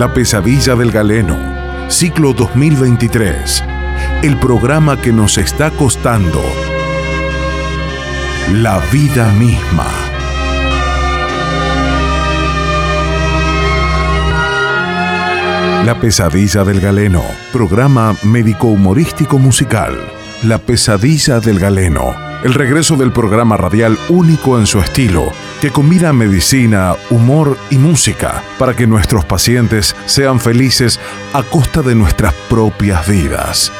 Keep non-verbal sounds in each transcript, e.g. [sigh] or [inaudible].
La pesadilla del galeno, ciclo 2023. El programa que nos está costando la vida misma. La pesadilla del galeno, programa médico-humorístico musical. La pesadilla del galeno, el regreso del programa radial único en su estilo, que combina medicina, humor y música para que nuestros pacientes sean felices a costa de nuestras propias vidas.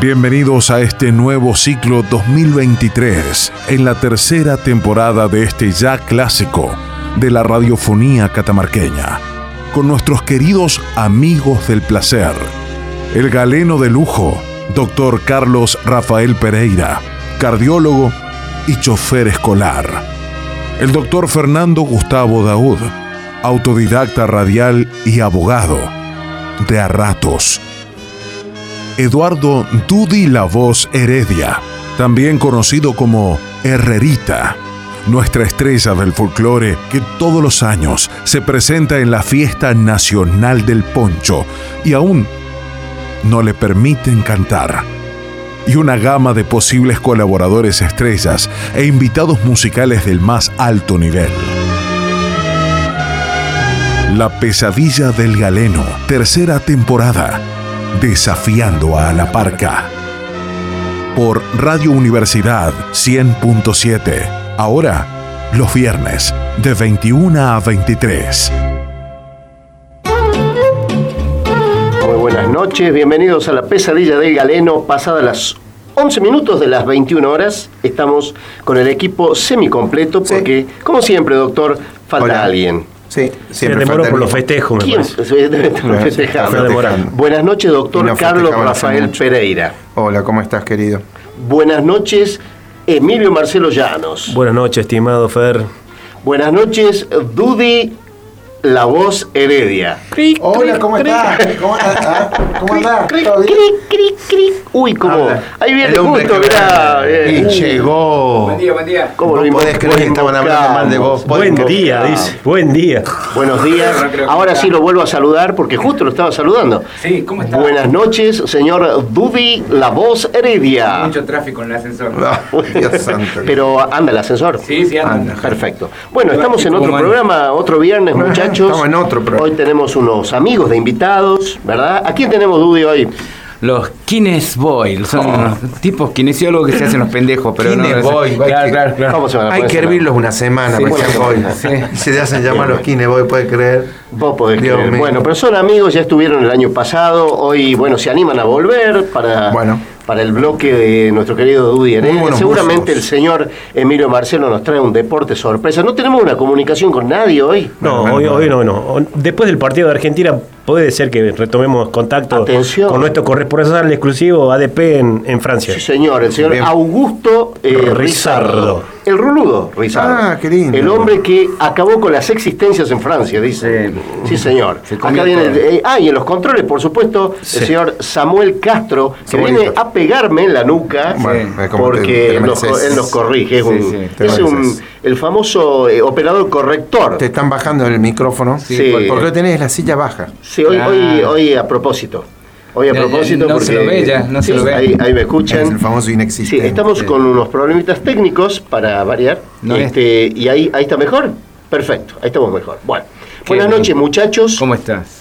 Bienvenidos a este nuevo ciclo 2023, en la tercera temporada de este ya clásico de la radiofonía catamarqueña con nuestros queridos amigos del placer. El galeno de lujo, doctor Carlos Rafael Pereira, cardiólogo y chofer escolar. El doctor Fernando Gustavo Daud, autodidacta radial y abogado, de a ratos. Eduardo Dudi La Voz Heredia, también conocido como Herrerita nuestra estrella del folclore que todos los años se presenta en la fiesta nacional del poncho y aún no le permiten cantar. Y una gama de posibles colaboradores estrellas e invitados musicales del más alto nivel. La pesadilla del galeno, tercera temporada, desafiando a la parca. Por Radio Universidad 100.7 Ahora, los viernes, de 21 a 23. Noches, bienvenidos a la pesadilla del galeno, pasadas las 11 minutos de las 21 horas. Estamos con el equipo semicompleto porque, como siempre, doctor, falta alguien. Sí, siempre demoró por los festejos, me Buenas noches, doctor Carlos Rafael Pereira. Hola, ¿cómo estás, querido? Buenas noches, Emilio Marcelo Llanos. Buenas noches, estimado Fer. Buenas noches, Dudi la voz Heredia. Hola, ¿cómo estás? ¿Cómo estás? ¿Cómo andás? Uy, cómo. Ahí viene justo, mirá. Y llegó. Buen día, buen día. ¿Cómo no podés creer que estaban hablando mal de vos? Buen día, dice. Buen día. Buenos días. Ahora sí lo vuelvo a saludar porque justo lo estaba saludando. Sí, ¿cómo estás? Buenas noches, señor Dudy, la voz Heredia. Mucho tráfico en el ascensor. [laughs] Pero anda el ascensor. Sí, sí, anda. Perfecto. Bueno, estamos en otro programa, otro viernes, muchachos. [laughs] Estamos en otro programa. Hoy tenemos unos amigos de invitados, ¿verdad? ¿A quién tenemos, Dudy, hoy? Los Kines Boy, son oh. tipos kinesiólogos que se hacen los pendejos, pero Kines no, Boy, claro, claro, claro. ¿Cómo se van a Hay que hervirlos una semana sí. Sí. [laughs] Se te hacen llamar los Kines Boy, ¿puedes creer? Vos podés creer. Bueno, pero son amigos, ya estuvieron el año pasado, hoy, bueno, se animan a volver para... Bueno para el bloque de nuestro querido Dudy Heredia. Seguramente el señor Emilio Marcelo nos trae un deporte sorpresa. ¿No tenemos una comunicación con nadie hoy? No, hoy, hoy no, no. Después del partido de Argentina puede ser que retomemos contacto con nuestro corresponsal exclusivo ADP en, en, Francia. Sí, señor, el señor Augusto eh, Rizardo. El ruludo Rizardo. Ah, qué lindo. El hombre que acabó con las existencias en Francia, dice. Sí, señor. Acá viene. Eh, ah, y en los controles, por supuesto, el señor Samuel Castro, que viene a pegarme en la nuca porque él nos, corrige. Es, un, el famoso eh, operador corrector. Te están bajando el micrófono. Sí. Porque tenés la silla baja. Sí, hoy, hoy, hoy a propósito. Hoy a propósito, no porque se lo ve ya, no se lo ve. Ahí, ahí, me escuchan. Es el famoso inexistente. Sí, estamos con unos problemitas técnicos para variar. este, y ahí, ahí está mejor. Perfecto, ahí estamos mejor. Bueno, buenas noches, muchachos. ¿Cómo estás?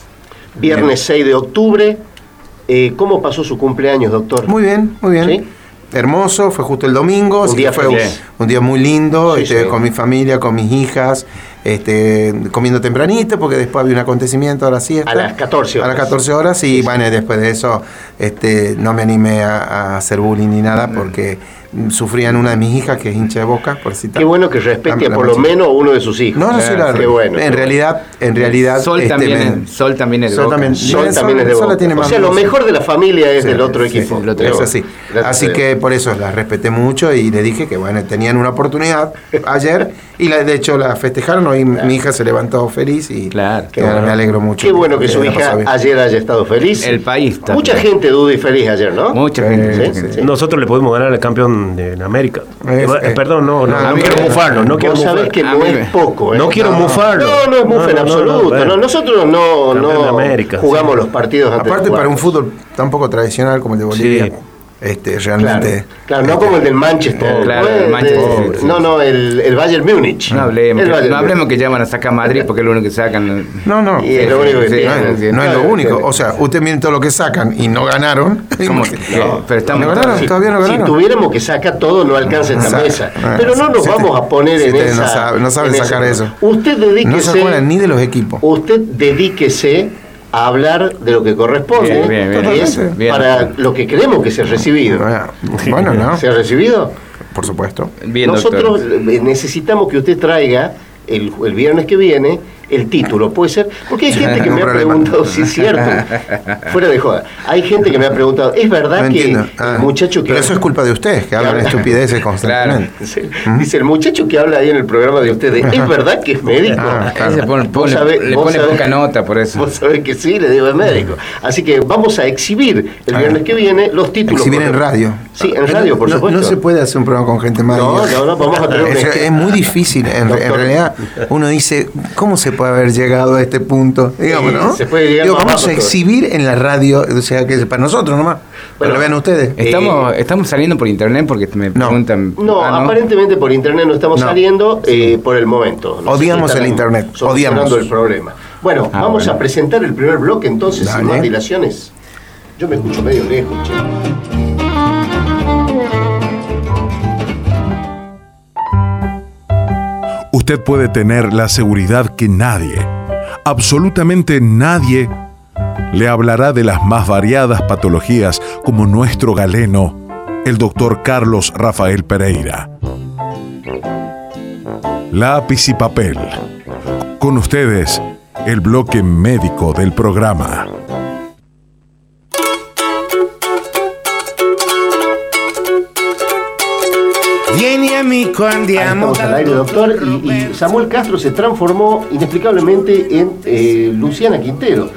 Viernes 6 de octubre. Eh, ¿Cómo pasó su cumpleaños, doctor? Muy bien, muy bien. ¿Sí? Hermoso, fue justo el domingo, un día fue un, día muy lindo, este, con mi familia, con mis hijas, este, comiendo tempranito, porque después había un acontecimiento a la siesta. A las 14 horas. A las 14 horas, y bueno, después de eso este, no me animé a, a hacer bullying ni nada, porque sufrían una de mis hijas que es hincha de boca, por Qué bueno que respete por lo menos uno de sus hijos. No, no, claro. Qué bueno. En realidad, en realidad. Sol, este, también, es, Sol también es de Sol boca. También, Sol, también es de boca. Tiene o sea, lo mejor de la familia es del otro equipo. es así. Así que por eso la respeté mucho y le dije que bueno, tenían una oportunidad ayer Y la, de hecho la festejaron, hoy mi hija se levantó feliz y claro, me alegro mucho. Qué bueno que su hija ayer haya estado feliz. El país Mucha gente duda y feliz ayer, ¿no? Mucha gente. Nosotros le podemos ganar al campeón de América. Eh, perdón, no, no, no, quiero mufarlo. No quiero sabés que no es poco. ¿eh? No quiero mufarlo. No, no es mufa en absoluto. nosotros no, no jugamos los partidos antes Aparte para un fútbol tan poco tradicional como el de Bolivia este, realmente. Claro, no como el del Manchester. Claro, el Manchester no, no, el, el, Bayern Múnich. No hablemos, que, no hablemos que llaman a sacar Madrid porque es lo único que sacan. No, no. Y es lo único que sí, no, es lo único. O sea, usted miren todo lo que sacan y no ganaron. [laughs] ¿Cómo? [laughs] pero estamos ¿No ganaron? Si, todavía no ganaron. Si tuviéramos que sacar todo, no alcanza esta mesa. Pero no nos vamos a poner en esa. No saben sacar eso. Usted dedíquese. No se acuerdan ni de los equipos. Usted dedíquese a hablar de lo que corresponde para lo que creemos que se ha recibido. Bueno, ¿no? ¿Se ha recibido? Por supuesto. Nosotros necesitamos que usted traiga el, el viernes que viene el título, puede ser, porque hay gente que [laughs] me ha preguntado si es cierto, [laughs] fuera de joda, hay gente que me ha preguntado, ¿es verdad que el ah, muchacho que... Pero eso es culpa de ustedes, que, hablan estupideces [laughs] constantemente. ¿Mm? Dice, el muchacho que habla ahí en el programa de ustedes, ¿es verdad que es médico? Ah, le pone poca nota por eso. Vos sabés que sí, le digo es médico. Así que vamos a exhibir el ah. viernes que viene los títulos. Exhibir en radio. Sí, en radio, por supuesto. No se puede hacer un programa con gente más. No, no, no, vamos a tener es, es muy difícil, en, en realidad uno dice, ¿cómo se puede haber llegado a este punto, digamos, ¿no? Se puede llegar vamos a exhibir en la radio, o sea, que para nosotros nomás, para lo vean ustedes. Estamos, eh, estamos saliendo por internet porque me preguntan. No, ah, aparentemente por internet no estamos saliendo eh, por el momento. Odiamos el internet, odiamos. el problema. Bueno, ah, vamos a presentar el primer bloque entonces, sin más dilaciones. Yo me escucho medio lejos, che. Usted puede tener la seguridad que nadie, absolutamente nadie, le hablará de las más variadas patologías como nuestro galeno, el doctor Carlos Rafael Pereira. Lápiz y papel. Con ustedes, el bloque médico del programa. Amico, andiamo. Estamos al aire, doctor. Y, Samuel Castro se transformó inexplicablemente en eh, Luciana Quintero.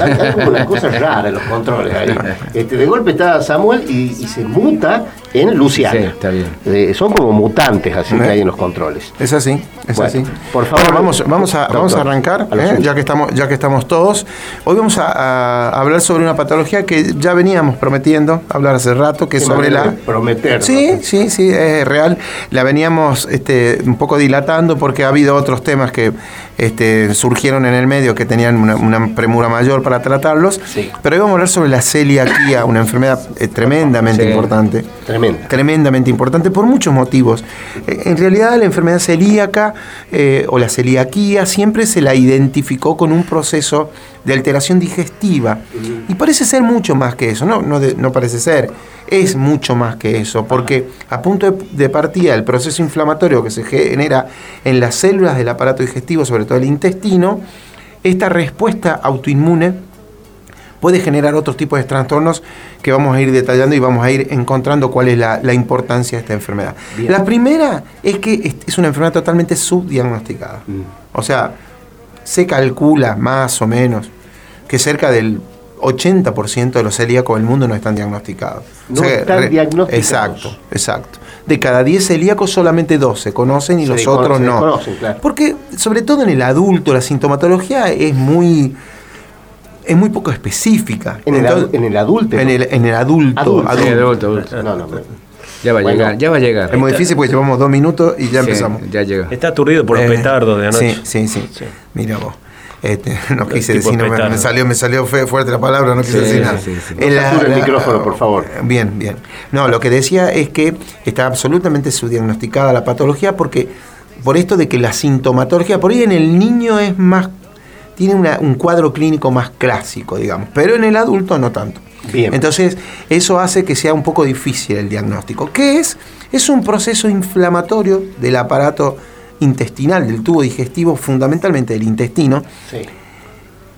Hay, como una cosa rara en los controles ahí. [laughs] Este, de golpe está Samuel y, se muta en Luciana. Sí, está bien. Eh, son como mutantes así que hay en los controles. Es así, es así. Por favor, vamos, vamos, a, vamos a arrancar, ¿eh? ya, que estamos, ya que estamos todos. Hoy vamos a, hablar sobre una patología que ya veníamos prometiendo hablar hace rato, que es sobre la... Prometer. Sí, sí, sí, es real la veníamos este, un poco dilatando porque ha habido otros temas que este, surgieron en el medio que tenían una, premura mayor para tratarlos. Pero hoy vamos a hablar sobre la celiaquía, una enfermedad eh, tremendamente importante. Tremendamente importante por muchos motivos. Eh, en realidad la enfermedad celíaca eh, o la celiaquía siempre se la identificó con un proceso de alteración digestiva. Y parece ser mucho más que eso, no, no, no parece ser, es mucho más que eso, porque a punto de, partida el proceso inflamatorio que se genera en las células del aparato digestivo, sobre todo el intestino, esta respuesta autoinmune puede generar otros tipos de trastornos que vamos a ir detallando y vamos a ir encontrando cuál es la, importancia de esta enfermedad. La primera es que es una enfermedad totalmente subdiagnosticada. Mm. O sea, se calcula más o menos que cerca del 80% de los celíacos del mundo no están diagnosticados. No están diagnosticados. Exacto, exacto. De cada 10 celíacos solamente 2 se conocen y los otros no. Porque sobre todo en el adulto la sintomatología es muy es muy poco específica. En, el, adulto. En el, adulto. En el adulto. adulto. No, no, ya va a llegar, ya va a llegar. Es muy difícil porque llevamos dos minutos y ya empezamos. Ya llega. Está aturdido por los eh, petardos de anoche. Sí, sí, sí. Mira vos. Este, [laughs] no quise decir, me, salió, me salió fuerte la palabra, no quise decir nada. el micrófono, por favor. Bien, bien. No, lo que decía es que está absolutamente subdiagnosticada la patología porque por esto de que la sintomatología, por ahí en el niño es más, tiene un cuadro clínico más clásico, digamos, pero en el adulto no tanto. Bien. Entonces, eso hace que sea un poco difícil el diagnóstico. ¿Qué es? Es un proceso inflamatorio del aparato intestinal, del tubo digestivo, fundamentalmente del intestino,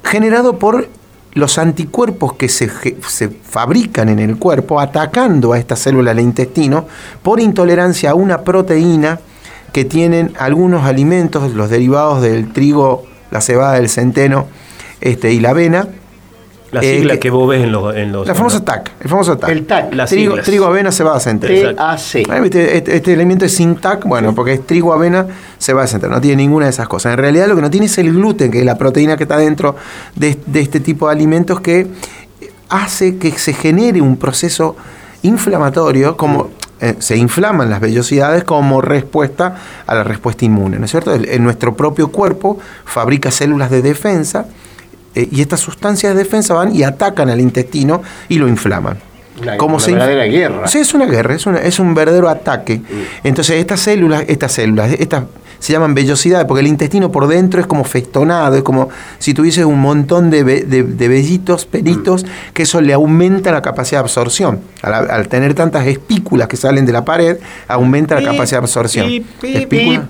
generado por los anticuerpos que se, se, fabrican en el cuerpo atacando a esta célula del intestino por intolerancia a una proteína que tienen algunos alimentos, los derivados del trigo, la cebada, el centeno este, y la avena, la eh, sigla que, vos ves en los... En la famosa TAC. El famoso TAC. El TAC. trigo, trigo, avena, cebada, centeno. TAC. Este, este, este, elemento es sin TAC, bueno, porque es trigo, avena, cebada, centeno. No tiene ninguna de esas cosas. En realidad lo que no tiene es el gluten, que es la proteína que está dentro de, este tipo de alimentos que hace que se genere un proceso inflamatorio como... Eh, se inflaman las vellosidades como respuesta a la respuesta inmune, ¿no es cierto? en nuestro propio cuerpo fabrica células de defensa eh, y estas sustancias de defensa van y atacan al intestino y lo inflaman. como una verdadera guerra. Sí, es una guerra, es, es un verdadero ataque. Mm. Entonces, estas células, estas células, estas se llaman vellosidades, porque el intestino por dentro es como festonado, es como si tuviese un montón de, de, vellitos, pelitos, mm. que eso le aumenta la capacidad de absorción. Al, tener tantas espículas que salen de la pared, aumenta la capacidad de absorción. Espícula.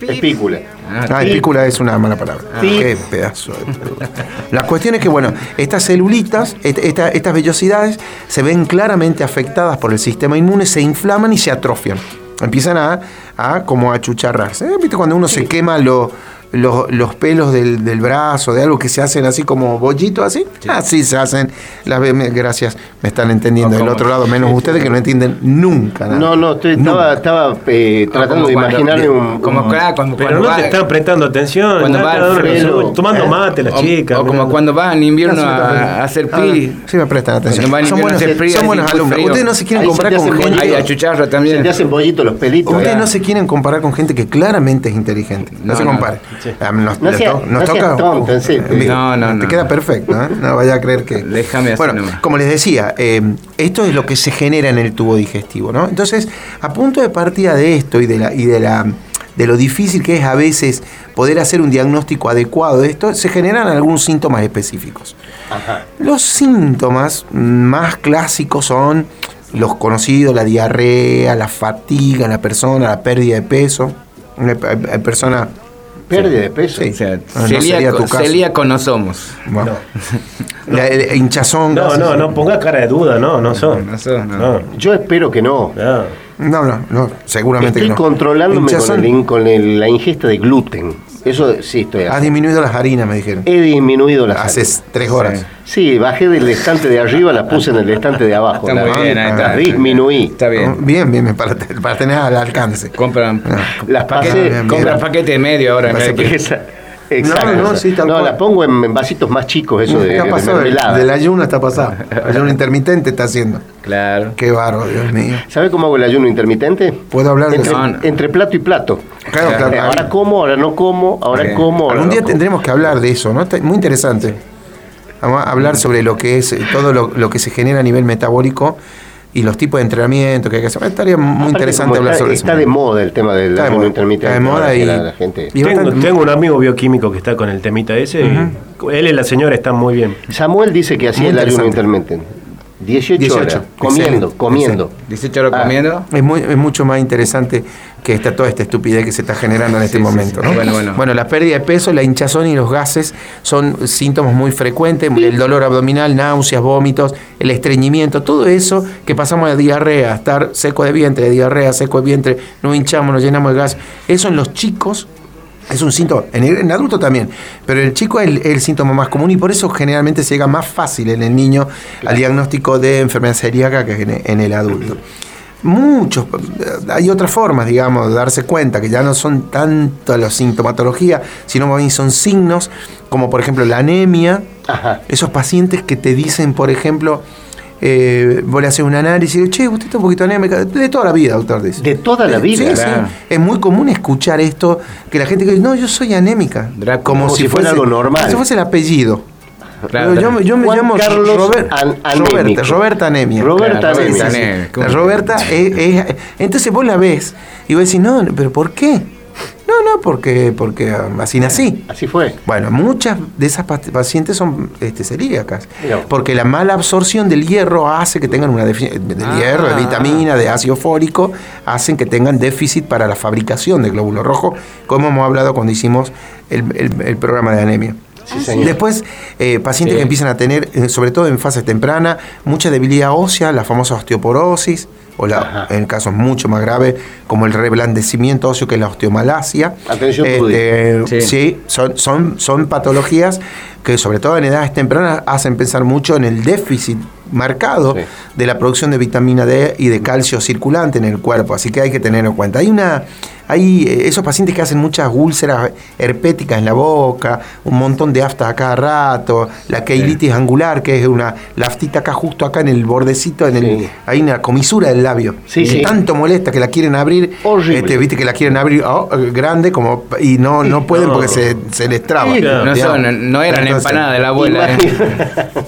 Espícula. Ah, espícula es una mala palabra. Ah, qué pedazo de La cuestión es que, bueno, estas celulitas, estas vellosidades, se ven claramente afectadas por el sistema inmune, se inflaman y se atrofian. Empiezan a, a como a chucharrarse. ¿Eh? ¿Viste cuando uno se quema lo los, los pelos del, del, brazo, de algo que se hacen así como bollito, así. Así se hacen. Las, gracias, me están entendiendo del otro lado, menos ustedes que no entienden nunca nada. No, no, estaba, estaba eh, tratando de imaginarme un. Como cuando, Pero no te están prestando atención. Cuando va tomando mate las chicas. O, como cuando van en invierno a, hacer ah, pi. sí, me prestan atención. Son buenos, son buenos alumnos. Ustedes no se quieren comparar con gente. Hay a también. Se te hacen bollitos los pelitos. Ustedes no se quieren comparar con gente que claramente es inteligente. No se comparen. Nos, no toca. no, no, Te queda perfecto, ¿eh? No vaya a creer que. Déjame Bueno, como les decía, eh, esto es lo que se genera en el tubo digestivo, ¿no? Entonces, a punto de partida de esto y de la. Y de la de lo difícil que es a veces poder hacer un diagnóstico adecuado de esto, se generan algunos síntomas específicos. Los síntomas más clásicos son los conocidos, la diarrea, la fatiga la persona, la pérdida de peso. Hay personas Pérdida de peso. Sí. O celíaco, no somos. Bueno. No. [laughs] hinchazón. No, no, no ponga cara de duda, no, no son. No, Yo espero que no. No, no, no, seguramente Estoy que no. controlándome con, con la ingesta de gluten. Eso sí estoy haciendo. Has disminuido las harinas, me dijeron. He disminuido las Hace tres horas. Sí. bajé del estante de arriba, la puse en el estante de abajo. Está muy bien, ahí está. Disminuí. Está bien. Bien, bien, para, para tener al alcance. Compran, las paquetes, compran paquete de medio ahora. En vez de Exacto. No, no, sí, tal no la pongo en, vasitos más chicos, eso de, de Del ayuno está pasado. El ayuno intermitente está haciendo. Claro. Qué barro, Dios mío. ¿Sabe cómo hago el ayuno intermitente? Puedo hablar entre, de Entre plato y plato. Claro, claro. Ahora como, ahora no como, ahora como. Algún día tendremos que hablar de eso, ¿no? Muy interesante. Vamos a hablar sobre lo que es todo lo, lo que se genera a nivel metabólico y los tipos de entrenamiento que hay que hacer. Estaría muy interesante hablar sobre eso. Está de moda el tema del ayuno intermitente. Está de moda y, la, gente. tengo, un amigo bioquímico que está con el temita ese. Él y la señora están muy bien. Samuel dice que hacía el ayuno intermitente. 18, horas comiendo, comiendo. 18 horas ah. comiendo. Es, muy, es mucho más interesante que esta, toda esta estupidez que se está generando en este momento. Bueno, bueno. bueno, la pérdida de peso, la hinchazón y los gases son síntomas muy frecuentes. El dolor abdominal, náuseas, vómitos, el estreñimiento, todo eso que pasamos de diarrea, estar seco de vientre, de diarrea, seco de vientre, no hinchamos, nos llenamos de gas. Eso en los chicos es un síntoma, en, el, adulto también, pero el chico es el, síntoma más común y por eso generalmente se llega más fácil en el niño al diagnóstico de enfermedad celíaca que en, el adulto. Muchos, hay otras formas, digamos, de darse cuenta que ya no son tanto la sintomatología, sino más bien son signos, como por ejemplo la anemia, esos pacientes que te dicen, por ejemplo, eh, vos le haces un análisis y che, usted está un poquito anémica. De toda la vida, doctor, dice. De toda la vida. Sí, sí. Es muy común escuchar esto, que la gente dice, no, yo soy anémica. Como, si, fuera algo normal. Como si fuese el apellido. Yo, yo, me llamo Carlos Roberta, Roberta Anemia. Roberta Anemia. Roberta es, es, Entonces vos la ves y vos decís, no, pero ¿por qué? No, no, porque, porque así nací. Así fue. Bueno, muchas de esas pacientes son este, celíacas. Porque la mala absorción del hierro hace que tengan una deficiencia de ah. hierro, de vitamina, de ácido fólico, hacen que tengan déficit para la fabricación de glóbulo rojo, como hemos hablado cuando hicimos el, programa de anemia. Después, eh, pacientes que empiezan a tener, eh, sobre todo en fase temprana, mucha debilidad ósea, la famosa osteoporosis, o la, en casos mucho más graves, como el reblandecimiento óseo, que es la osteomalacia. Atención, este, sí, son, son, son patologías que sobre todo en edades tempranas hacen pensar mucho en el déficit marcado de la producción de vitamina D y de calcio circulante en el cuerpo, así que hay que tenerlo en cuenta. Hay una hay eh, esos pacientes que hacen muchas úlceras herpéticas en la boca, un montón de aftas a cada rato, la keilitis angular, que es una la aftita acá justo acá en el bordecito, en el, hay una comisura del labio. Sí, tanto molesta que la quieren abrir, este, viste que la quieren abrir oh, grande como y no, no pueden porque se, se les traba. No, son, no era la empanada de la abuela. Eh. [laughs]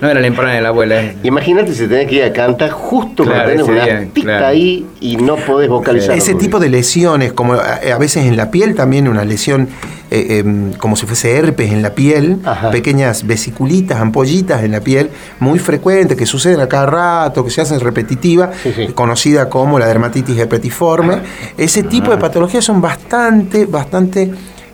no era la empanada de la abuela. Eh. Imagínate si tenés que ir a cantar justo cuando tenés una aftita ahí y no podés vocalizar. Ese tipo de lesiones, como a, veces en la piel también una lesión eh, em, como si fuese herpes en la piel, pequeñas vesiculitas, ampollitas en la piel, muy frecuentes, que suceden a cada rato, que se hacen repetitivas, conocida como la dermatitis herpetiforme. Ese tipo de patologías son bastante, bastante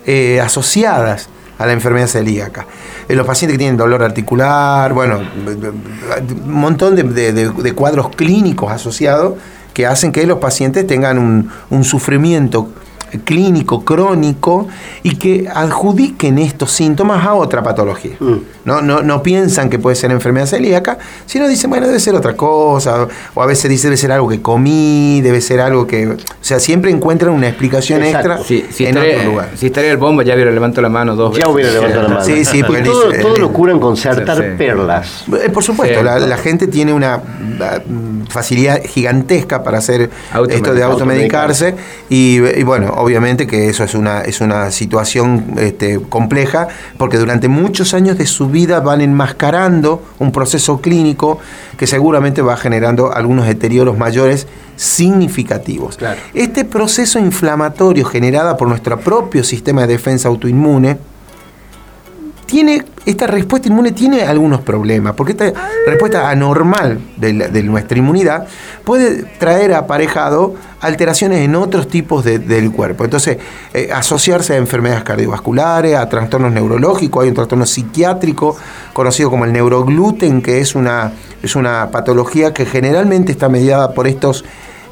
eh, asociadas a la enfermedad celíaca. En los pacientes que tienen dolor articular, bueno, un montón de cuadros clínicos asociados que hacen que los pacientes tengan un, un sufrimiento clínico, crónico, y que adjudiquen estos síntomas a otra patología. Mm. ¿no? No, no piensan que puede ser enfermedad celíaca, sino dicen, bueno, debe ser otra cosa, o a veces dicen, debe ser algo que comí, debe ser algo que... O sea, siempre encuentran una explicación extra si en otro lugar. Si estaría el bomba, ya hubiera levantado la mano dos veces. Ya hubiera levantado la mano. Sí, sí, [laughs] porque todo, todo lo curan con certar perlas. Eh, por supuesto, la, gente tiene una mm, facilidad gigantesca para hacer esto de automedicarse, y, y bueno, obviamente que eso es una, es una situación este, compleja, porque durante muchos años de su vida van enmascarando un proceso clínico que seguramente va generando algunos deterioros mayores significativos. Este proceso inflamatorio generado por nuestro propio sistema de defensa autoinmune, tiene, esta respuesta inmune tiene algunos problemas, porque esta respuesta anormal de, nuestra inmunidad puede traer aparejado alteraciones en otros tipos del cuerpo. Entonces, eh, asociarse a enfermedades cardiovasculares, a trastornos neurológicos, hay un trastorno psiquiátrico conocido como el neurogluten, que es una, es una patología que generalmente está mediada por estos,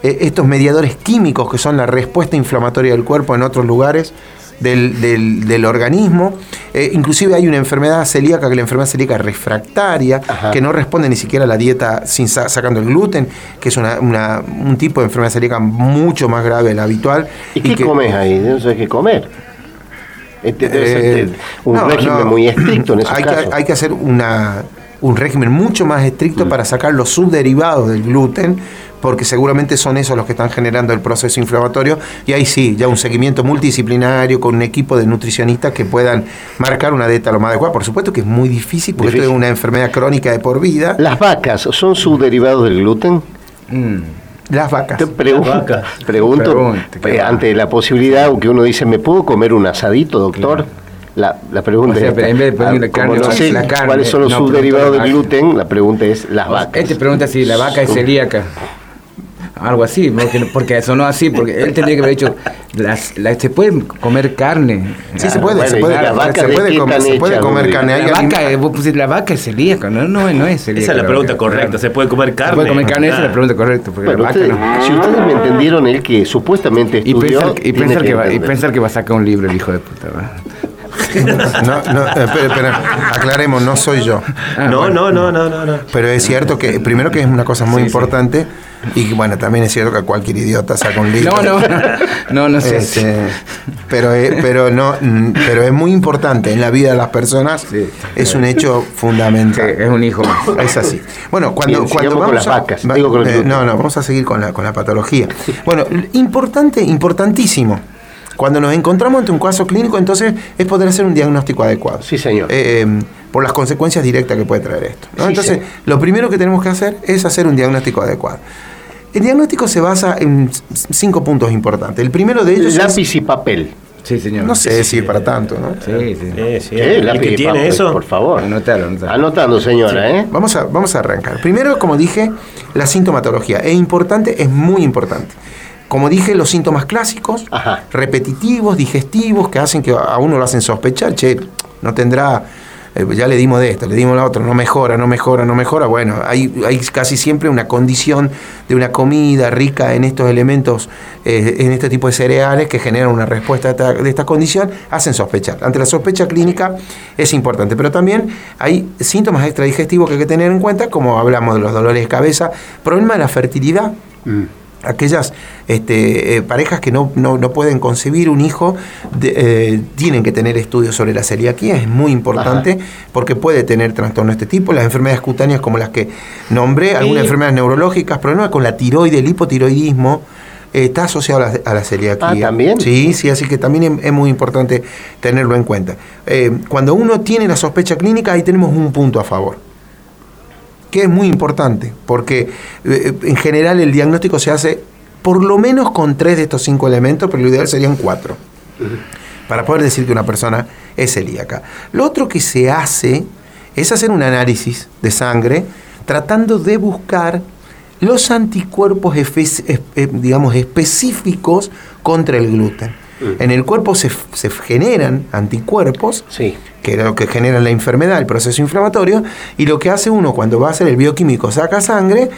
eh, estos mediadores químicos que son la respuesta inflamatoria del cuerpo en otros lugares del, del, organismo. Eh, inclusive hay una enfermedad celíaca, que es la enfermedad celíaca refractaria, que no responde ni siquiera a la dieta sin sacando el gluten, que es una, un tipo de enfermedad celíaca mucho más grave de la habitual. ¿Y, qué comes ahí? No sé qué comer. Este, eh, un régimen muy estricto en ese hay Que, hay que hacer una, un régimen mucho más estricto mm. para sacar los subderivados del gluten, porque seguramente son esos los que están generando el proceso inflamatorio. Y ahí sí, ya un seguimiento multidisciplinario con un equipo de nutricionistas que puedan marcar una dieta lo más adecuada. Por supuesto que es muy difícil porque esto es una enfermedad crónica de por vida. ¿Las vacas son subderivados del gluten? Mm. Las vacas. Te pregunto, eh, ante la posibilidad que uno dice, ¿me puedo comer un asadito, doctor? La, la, pregunta es, en vez de ah, carne, no sé cuáles son los subderivados del gluten, la pregunta es las vacas. Este pregunta si la vaca es celíaca algo así, porque, porque sonó así, porque él tendría que haber dicho, las, se puede comer carne. Sí, se puede, se puede, la vaca se puede, comer, se puede comer carne. La vaca, pues, la vaca es celíaca, no, no, no es celíaca. Esa es la pregunta correcta, ¿se puede comer carne? Se puede comer carne, esa es la pregunta correcta. Porque la vaca no. Si ustedes me entendieron, él que supuestamente estudió... Y pensar, y pensar que, va, y pensar que va a sacar un libro el hijo de puta, ¿verdad? No, no, espera, aclaremos, no soy yo. Ah, no, no, no, no, no, Pero es cierto que, primero que es una cosa muy importante, y bueno, también es cierto que cualquier idiota saca un libro. No, no, no, no sé. Este, pero, pero, no, pero es muy importante en la vida de las personas, es un hecho fundamental. es un hijo Es así. Bueno, cuando, cuando vamos las vacas, no, no, vamos a seguir con la, con la patología. Bueno, importante, importantísimo cuando nos encontramos ante un caso clínico, entonces es poder hacer un diagnóstico adecuado. Sí, señor. Eh, em, por las consecuencias directas que puede traer esto. entonces, lo primero que tenemos que hacer es hacer un diagnóstico adecuado. El diagnóstico se basa en cinco puntos importantes. El primero de ellos Lápiz y papel. Sí, señor. No sé si para tanto, ¿no? Sí, sí. sí, sí. ¿El que tiene eso? Por favor. Anotalo, Anotando, señora, ¿eh? Vamos a, vamos a arrancar. Primero, como dije, la sintomatología. Es importante, es muy importante como dije, los síntomas clásicos, repetitivos, digestivos, que hacen que a uno lo hacen sospechar, che, no tendrá eh, ya le dimos de esto, le dimos la otra, no mejora, no mejora, no mejora. Bueno, hay, hay casi siempre una condición de una comida rica en estos elementos, eh, en este tipo de cereales que generan una respuesta de esta condición, hacen sospechar. Ante la sospecha clínica es importante, pero también hay síntomas extradigestivos que hay que tener en cuenta, como hablamos de los dolores de cabeza, problema de la fertilidad. Mm aquellas este, eh, parejas que no, pueden concebir un hijo eh, tienen que tener estudios sobre la celiaquía, es muy importante porque puede tener trastorno de este tipo, las enfermedades cutáneas como las que nombré, algunas enfermedades neurológicas, problemas con la tiroide, el hipotiroidismo, eh, está asociado a la, celiaquía. Ah, ¿también? Sí, sí, así que también es, muy importante tenerlo en cuenta. cuando uno tiene la sospecha clínica, ahí tenemos un punto a favor que es muy importante, porque eh, en general el diagnóstico se hace por lo menos con tres de estos cinco elementos, pero lo ideal serían cuatro, para poder decir que una persona es celíaca. Lo otro que se hace es hacer un análisis de sangre tratando de buscar los anticuerpos, digamos, específicos contra el gluten. Mm. En el cuerpo se, generan anticuerpos, que es lo que generan la enfermedad, el proceso inflamatorio, y lo que hace uno cuando va a hacer el bioquímico, saca sangre,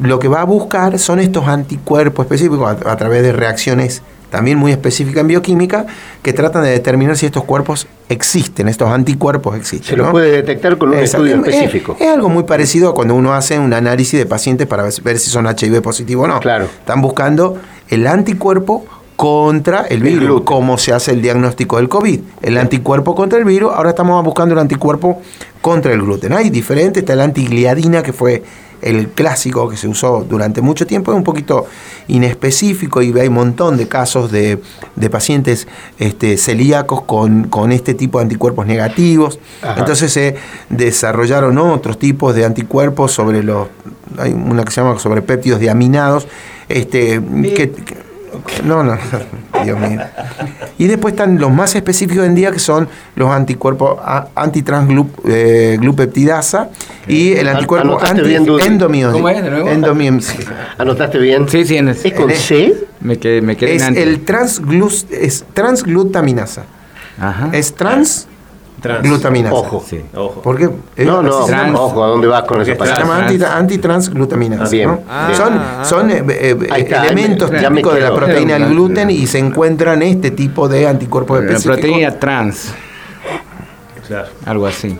lo que va a buscar son estos anticuerpos específicos a, través de reacciones también muy específicas en bioquímica, que tratan de determinar si estos cuerpos existen, estos anticuerpos existen. Se los puede detectar con un estudio específico. Es, algo muy parecido a cuando uno hace un análisis de pacientes para ver si son HIV positivo o no. Claro. Están buscando el anticuerpo contra el virus, como se hace el diagnóstico del COVID. El anticuerpo contra el virus, ahora estamos buscando el anticuerpo contra el gluten. Hay diferentes, está la antigliadina, que fue el clásico que se usó durante mucho tiempo, es un poquito inespecífico y hay un montón de casos de, pacientes este, celíacos con, con, este tipo de anticuerpos negativos. Entonces se desarrollaron otros tipos de anticuerpos sobre los, hay una que se llama sobre péptidos diaminados, este, que no, no, [laughs] Dios mío. Y después están los más específicos en día que son los anticuerpos antitransglupeptidasa eh, y el anticuerpo anti endomiósis. ¿Cómo es de nuevo? ¿Anotaste bien? Sí, sí. En ¿Es con C? Me quedé, me quedé es el transglus, es transglutaminasa. Ajá. Es trans Glutaminasa. Ojo. Sí. Ojo. ¿Por qué? No, no, ojo, ¿a dónde vas con esa palabra? Se llama antitransglutaminasa. bien, ¿no? Son, son eh, eh, elementos típicos de la proteína del gluten y se encuentran este tipo de anticuerpos específicos. La proteína trans. Claro. Algo así.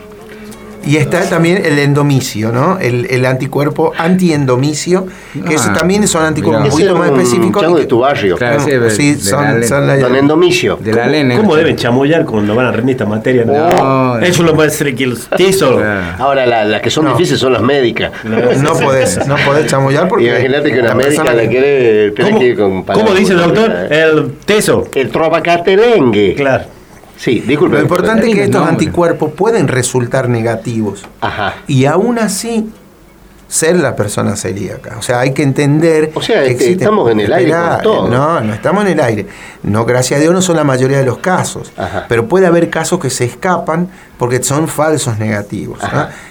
Y está también el endomicio, ¿no? El, el anticuerpo antiendomicio, que eso ah, también son anticuerpos un poquito más específicos. Chango de tu barrio. Claro, sí, son, son la, endomicio. De la ¿Cómo, ¿Cómo deben chamullar cuando van a rendir esta materia? No, eso lo puede ser que el tizo. Ahora, las que son difíciles son las médicas. No, podés, no podés chamullar porque. Imagínate que una médica la quiere, tiene que ir con ¿Cómo dice el doctor? El teso. El trovacatelengue. Claro. Sí, disculpe. Lo importante es que estos anticuerpos pueden resultar negativos. Ajá. Y aún así ser la persona celíaca. O sea, hay que entender. O sea, que estamos en el aire con todo. No, no estamos en el aire. No, gracias a Dios no son la mayoría de los casos. Pero puede haber casos que se escapan porque son falsos negativos.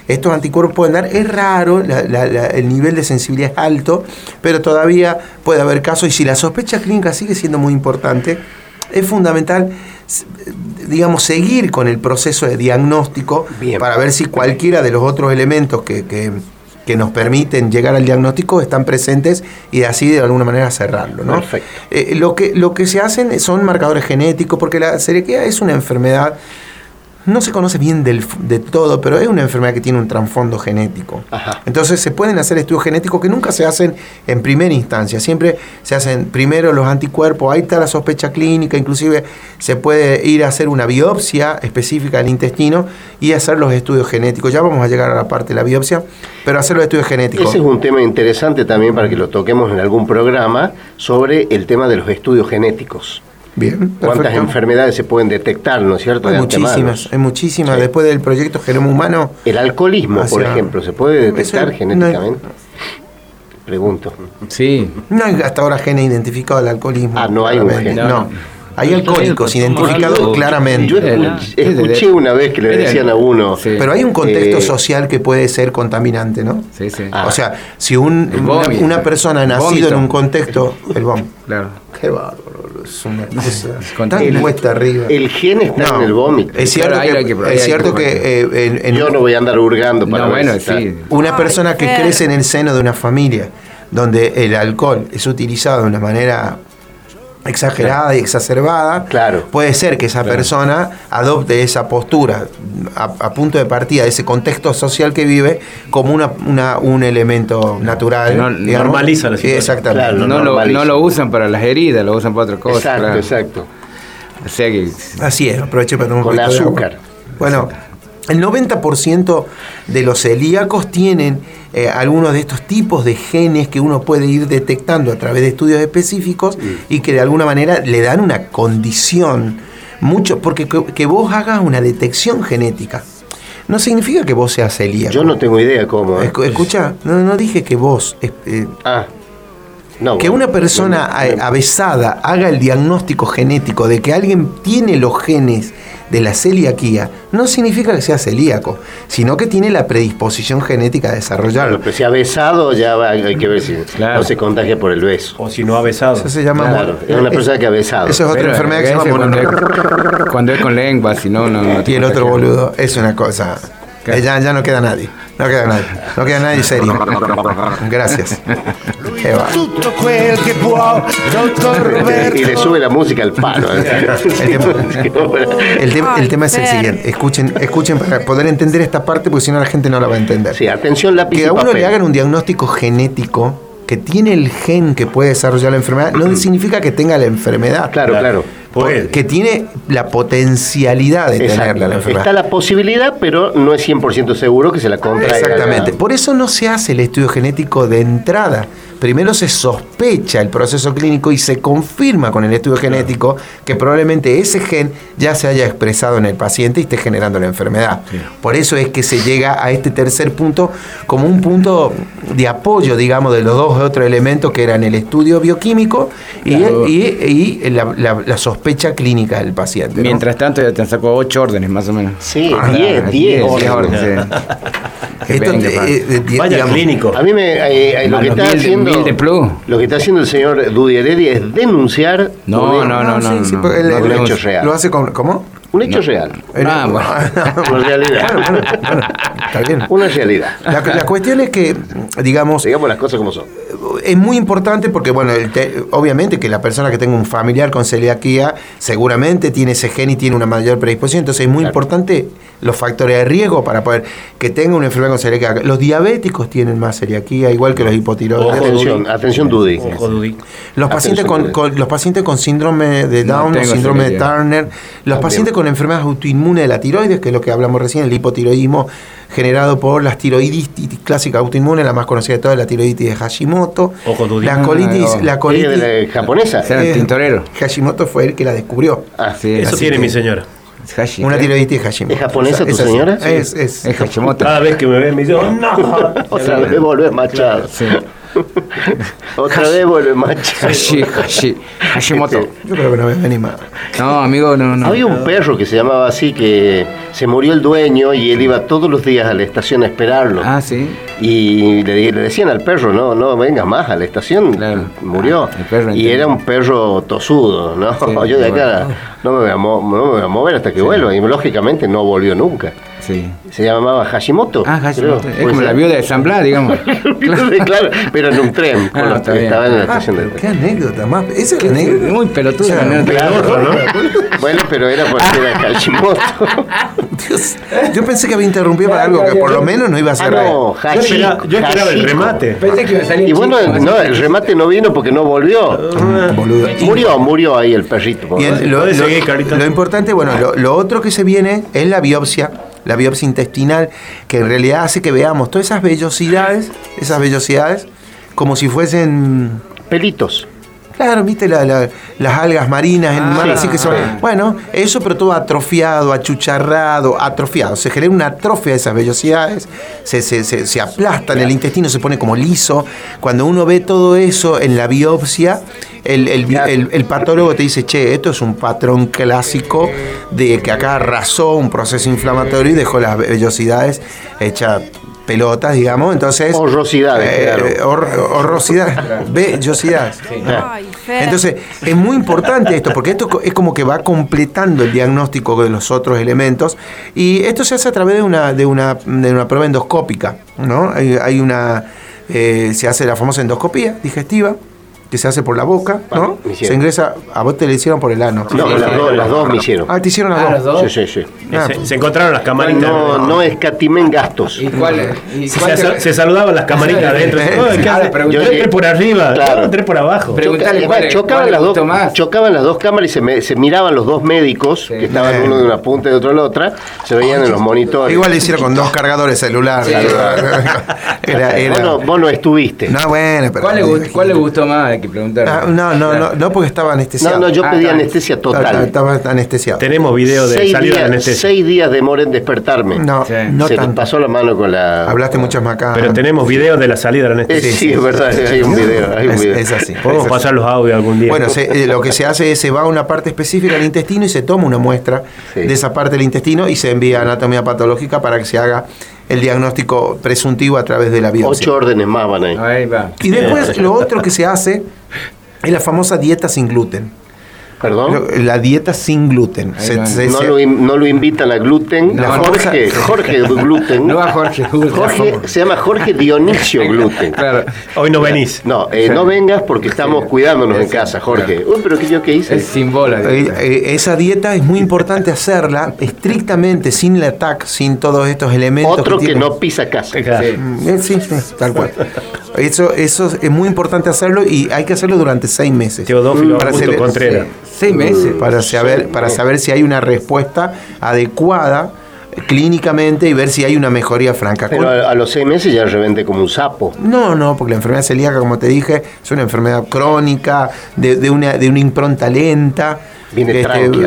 Estos anticuerpos pueden dar, es raro, el nivel de sensibilidad es alto, pero todavía puede haber casos. Y si la sospecha clínica sigue siendo muy importante, es fundamental digamos, seguir con el proceso de diagnóstico para ver si cualquiera de los otros elementos que, que, nos permiten llegar al diagnóstico están presentes y así de alguna manera cerrarlo. ¿no? Eh, lo, que, lo que se hacen son marcadores genéticos, porque la celiaquía es una enfermedad no se conoce bien del, de todo, pero es una enfermedad que tiene un trasfondo genético. Entonces se pueden hacer estudios genéticos que nunca se hacen en primera instancia, siempre se hacen primero los anticuerpos, ahí está la sospecha clínica, inclusive se puede ir a hacer una biopsia específica del intestino y hacer los estudios genéticos. Ya vamos a llegar a la parte de la biopsia, pero hacer los estudios genéticos. Ese es un tema interesante también para que lo toquemos en algún programa sobre el tema de los estudios genéticos. Bien, ¿Cuántas enfermedades se pueden detectar, no es cierto? Hay muchísimas, hay muchísimas. Después del proyecto Genoma Humano. El alcoholismo, por ejemplo, ¿se puede detectar genéticamente? Pregunto. Sí. No hay hasta ahora gene identificado del alcoholismo. Ah, no hay un gene. No. Hay alcohólicos identificados claramente. Yo escuché, una vez que le decían a uno. Pero hay un contexto eh, social que puede ser contaminante, ¿no? Sí, sí. o sea, si un, una, persona ha nacido en un contexto. El bomb. Claro. Qué bárbaro. Es una cosa tan cuesta arriba. El gen está en el vómito. Es cierto que, es cierto que, eh, yo no voy a andar hurgando para no, bueno, sí. Una persona que crece en el seno de una familia donde el alcohol es utilizado de una manera exagerada y exacerbada, claro. puede ser que esa persona adopte esa postura a, punto de partida de ese contexto social que vive como una, un elemento natural. normaliza la situación. Exactamente. no, lo, no, lo, usan para las heridas, lo usan para otra cosa. Exacto, exacto. Así es, aproveche para tomar un Con azúcar. Bueno, el 90% de los celíacos tienen eh, algunos de estos tipos de genes que uno puede ir detectando a través de estudios específicos y que de alguna manera le dan una condición mucho, porque que, vos hagas una detección genética. No significa que vos seas celíaco. Yo no tengo idea cómo. ¿eh? Escucha, no, no dije que vos. Eh, ah. No, que una persona avesada haga el diagnóstico genético de que alguien tiene los genes de la celiaquía no significa que sea celíaco, sino que tiene la predisposición genética a desarrollarlo. pero si ha besado, ya hay que ver si [laughs] no se contagia por el beso. O si no ha besado. Eso se llama. Claro, es una persona que ha besado. Eso es otra enfermedad que se llama cuando, cuando es con lengua, si no, no. [laughs] y el otro boludo es una cosa. Ya, ya no queda nadie. No queda nadie. No queda nadie serio. Gracias. [laughs] y le sube la música al palo. ¿eh? El, tema, [laughs] es el siguiente. Escuchen, escuchen para poder entender esta parte, porque si no la gente no la va a entender. Sí, atención lápiz Que a uno le hagan un diagnóstico genético que tiene el gen que puede desarrollar la enfermedad, no significa que tenga la enfermedad. Claro, claro que tiene la potencialidad de tenerla la enfermedad. Está la posibilidad, pero no es 100% seguro que se la contraiga. Exactamente. Por eso no se hace el estudio genético de entrada primero se sospecha el proceso clínico y se confirma con el estudio genético que probablemente ese gen ya se haya expresado en el paciente y esté generando la enfermedad. Por eso es que se llega a este tercer punto como un punto de apoyo, digamos, de los dos otros elementos que eran el estudio bioquímico y, la, sospecha clínica del paciente. Mientras tanto ya te sacó ocho órdenes más o menos. Sí, 10, 10 órdenes. [laughs] Esto, eh, Vaya clínico. A mí me, eh, eh, lo que está haciendo lo que está haciendo el señor Dudy Heredia es denunciar no, no, no, no, un hecho real. ¿Lo hace con, ¿Cómo? Un hecho real. Ah, [laughs] Una realidad. está bien. Una realidad. La, cuestión es que, digamos. Digamos las cosas como son. Es muy importante porque, bueno, obviamente que la persona que tenga un familiar con celiaquía seguramente tiene ese gen y tiene una mayor predisposición. Entonces es muy importante los factores de riesgo para poder que tenga una enfermedad con celiaquía. Los diabéticos tienen más celiaquía, igual que los hipotiroides. Atención, atención, Dudy. Los pacientes con, los pacientes con síndrome de Down, síndrome de Turner, los pacientes con enfermedades autoinmunes de la tiroides, que es lo que hablamos recién, el hipotiroidismo generado por las tiroiditis clásica autoinmune, la más conocida de todas, la tiroiditis de Hashimoto. La colitis, la colitis japonesa. el tintorero. Hashimoto fue el que la descubrió. Ah, sí. Eso tiene mi señora. Una tiroiditis Hashimoto. ¿Es japonesa tu señora? Es, es, es Hashimoto. Cada vez que me ve me dice, oh, no. [laughs] Otra vez volver machado. Sí. [laughs] Otra vez vuelve macho. Hashi, Hashi, Hashimoto. Este, Yo creo que no me animado. No, amigo, no, no. Había un perro que se llamaba así que se murió el dueño y él iba todos los días a la estación a esperarlo. Ah, sí. Y le, decían al perro, no, no venga más a la estación. Claro. Murió. y era un perro tosudo, ¿no? [laughs] Yo de acá no, me voy a no me voy a mover hasta que vuelva. Y lógicamente no volvió nunca. Se llamaba Hashimoto. Ah, Hashimoto. es como la viuda de San Blas, digamos. [laughs] claro, pero en un tren, con ah, estaba en la estación de tren. Qué anécdota más. Esa es la anécdota. Muy pelotuda. Claro, ¿no? [laughs] bueno, pero era porque era Hashimoto. [laughs] Dios, yo pensé que había interrumpido para algo que por lo menos no iba a ser. Ah, no, Hashi, yo esperaba el remate. Pensé que iba a salir. Y bueno, no, el remate no vino porque no volvió. Ah, murió, murió ahí el perrito. lo, lo, importante, bueno, lo otro que se viene es la biopsia la biopsia intestinal, que en realidad hace que veamos todas esas vellosidades, esas vellosidades, como si fuesen... Pelitos. Claro, viste las algas marinas en el mar, ah, así que son. Bueno, eso, pero todo atrofiado, achucharrado, atrofiado. Se genera una atrofia de esas vellosidades, se, se, se, aplasta en el intestino, se pone como liso. Cuando uno ve todo eso en la biopsia, el, el, patólogo te dice, che, esto es un patrón clásico de que acá arrasó un proceso inflamatorio y dejó las vellosidades hechas pelotas, digamos, entonces... Horrosidades, eh, horrosidad, vellosidad. Entonces, es muy importante esto, porque esto es como que va completando el diagnóstico de los otros elementos, y esto se hace a través de una, de una, de una prueba endoscópica, ¿no? Hay, una... Eh, se hace la famosa endoscopía digestiva, que se hace por la boca, ¿no? se ingresa, a vos te lo hicieron por el ano. No, las, dos, me hicieron. Ah, te hicieron las, ah, dos? Sí, sí, sí. Ah, se, encontraron las camaritas. No, no escatimen gastos. ¿Y cuál, y se, saludaban las camaritas [laughs] adentro. yo entré por arriba, claro. entré por abajo. chocaban, las dos, chocaban las dos cámaras y se, se miraban los dos médicos, que estaban uno de una punta y otro de la otra, se veían en los monitores. Igual le hicieron con dos cargadores celulares. [laughs] era, era... Vos, no, vos, no, estuviste. No, bueno, pero... ¿Cuál le gustó más? Que preguntar. Ah, no, no, no, no, porque estaba anestesiado. No, no, yo ah, pedí anestesia total. Estaba, anestesiado. Tenemos video de salida de anestesia. Seis días demoré en despertarme. No, no Se te pasó la mano con la. Hablaste muchas macabras. Pero tenemos video de la salida de la anestesia. sí, es verdad, hay un video. Hay un video. Es, así. Podemos pasar los audios algún día. Bueno, eh, lo que se hace es se va a una parte específica del intestino y se toma una muestra de esa parte del intestino y se envía a anatomía patológica para que se haga el diagnóstico presuntivo a través de la biopsia. Ocho órdenes más van ahí. Ahí va. Y después lo otro que se hace es la famosa dieta sin gluten. ¿Perdón? La dieta sin gluten. no, lo, no, lo, invitan a gluten. Jorge, Jorge Gluten. No a Jorge Jorge se llama Jorge Dionisio Gluten. Claro. Hoy no venís. No, eh, no vengas porque estamos cuidándonos en casa, Jorge. Uy, pero ¿qué yo qué hice? Es símbolo. Eh, eh, esa dieta es muy importante hacerla estrictamente, sin la TAC, sin todos estos elementos. Otro que, no pisa casa. Sí, sí, tal cual. Eso, eso es muy importante hacerlo y hay que hacerlo durante seis meses. Teodófilo para Contreras. Seis meses. Para saber, para saber si hay una respuesta adecuada clínicamente y ver si hay una mejoría franca. Pero a, los seis meses ya revende como un sapo. No, no, porque la enfermedad celíaca, como te dije, es una enfermedad crónica, de, una, de una impronta lenta. Viene este, tranqui.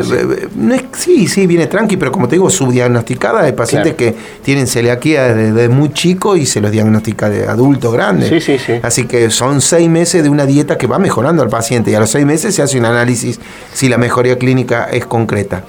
No es, sí, sí, viene tranqui, pero como te digo, subdiagnosticada de pacientes que tienen celiaquía desde, muy chico y se los diagnostica de adulto grande. Sí, sí, sí. Así que son seis meses de una dieta que va mejorando al paciente y a los seis meses se hace un análisis si la mejoría clínica es concreta.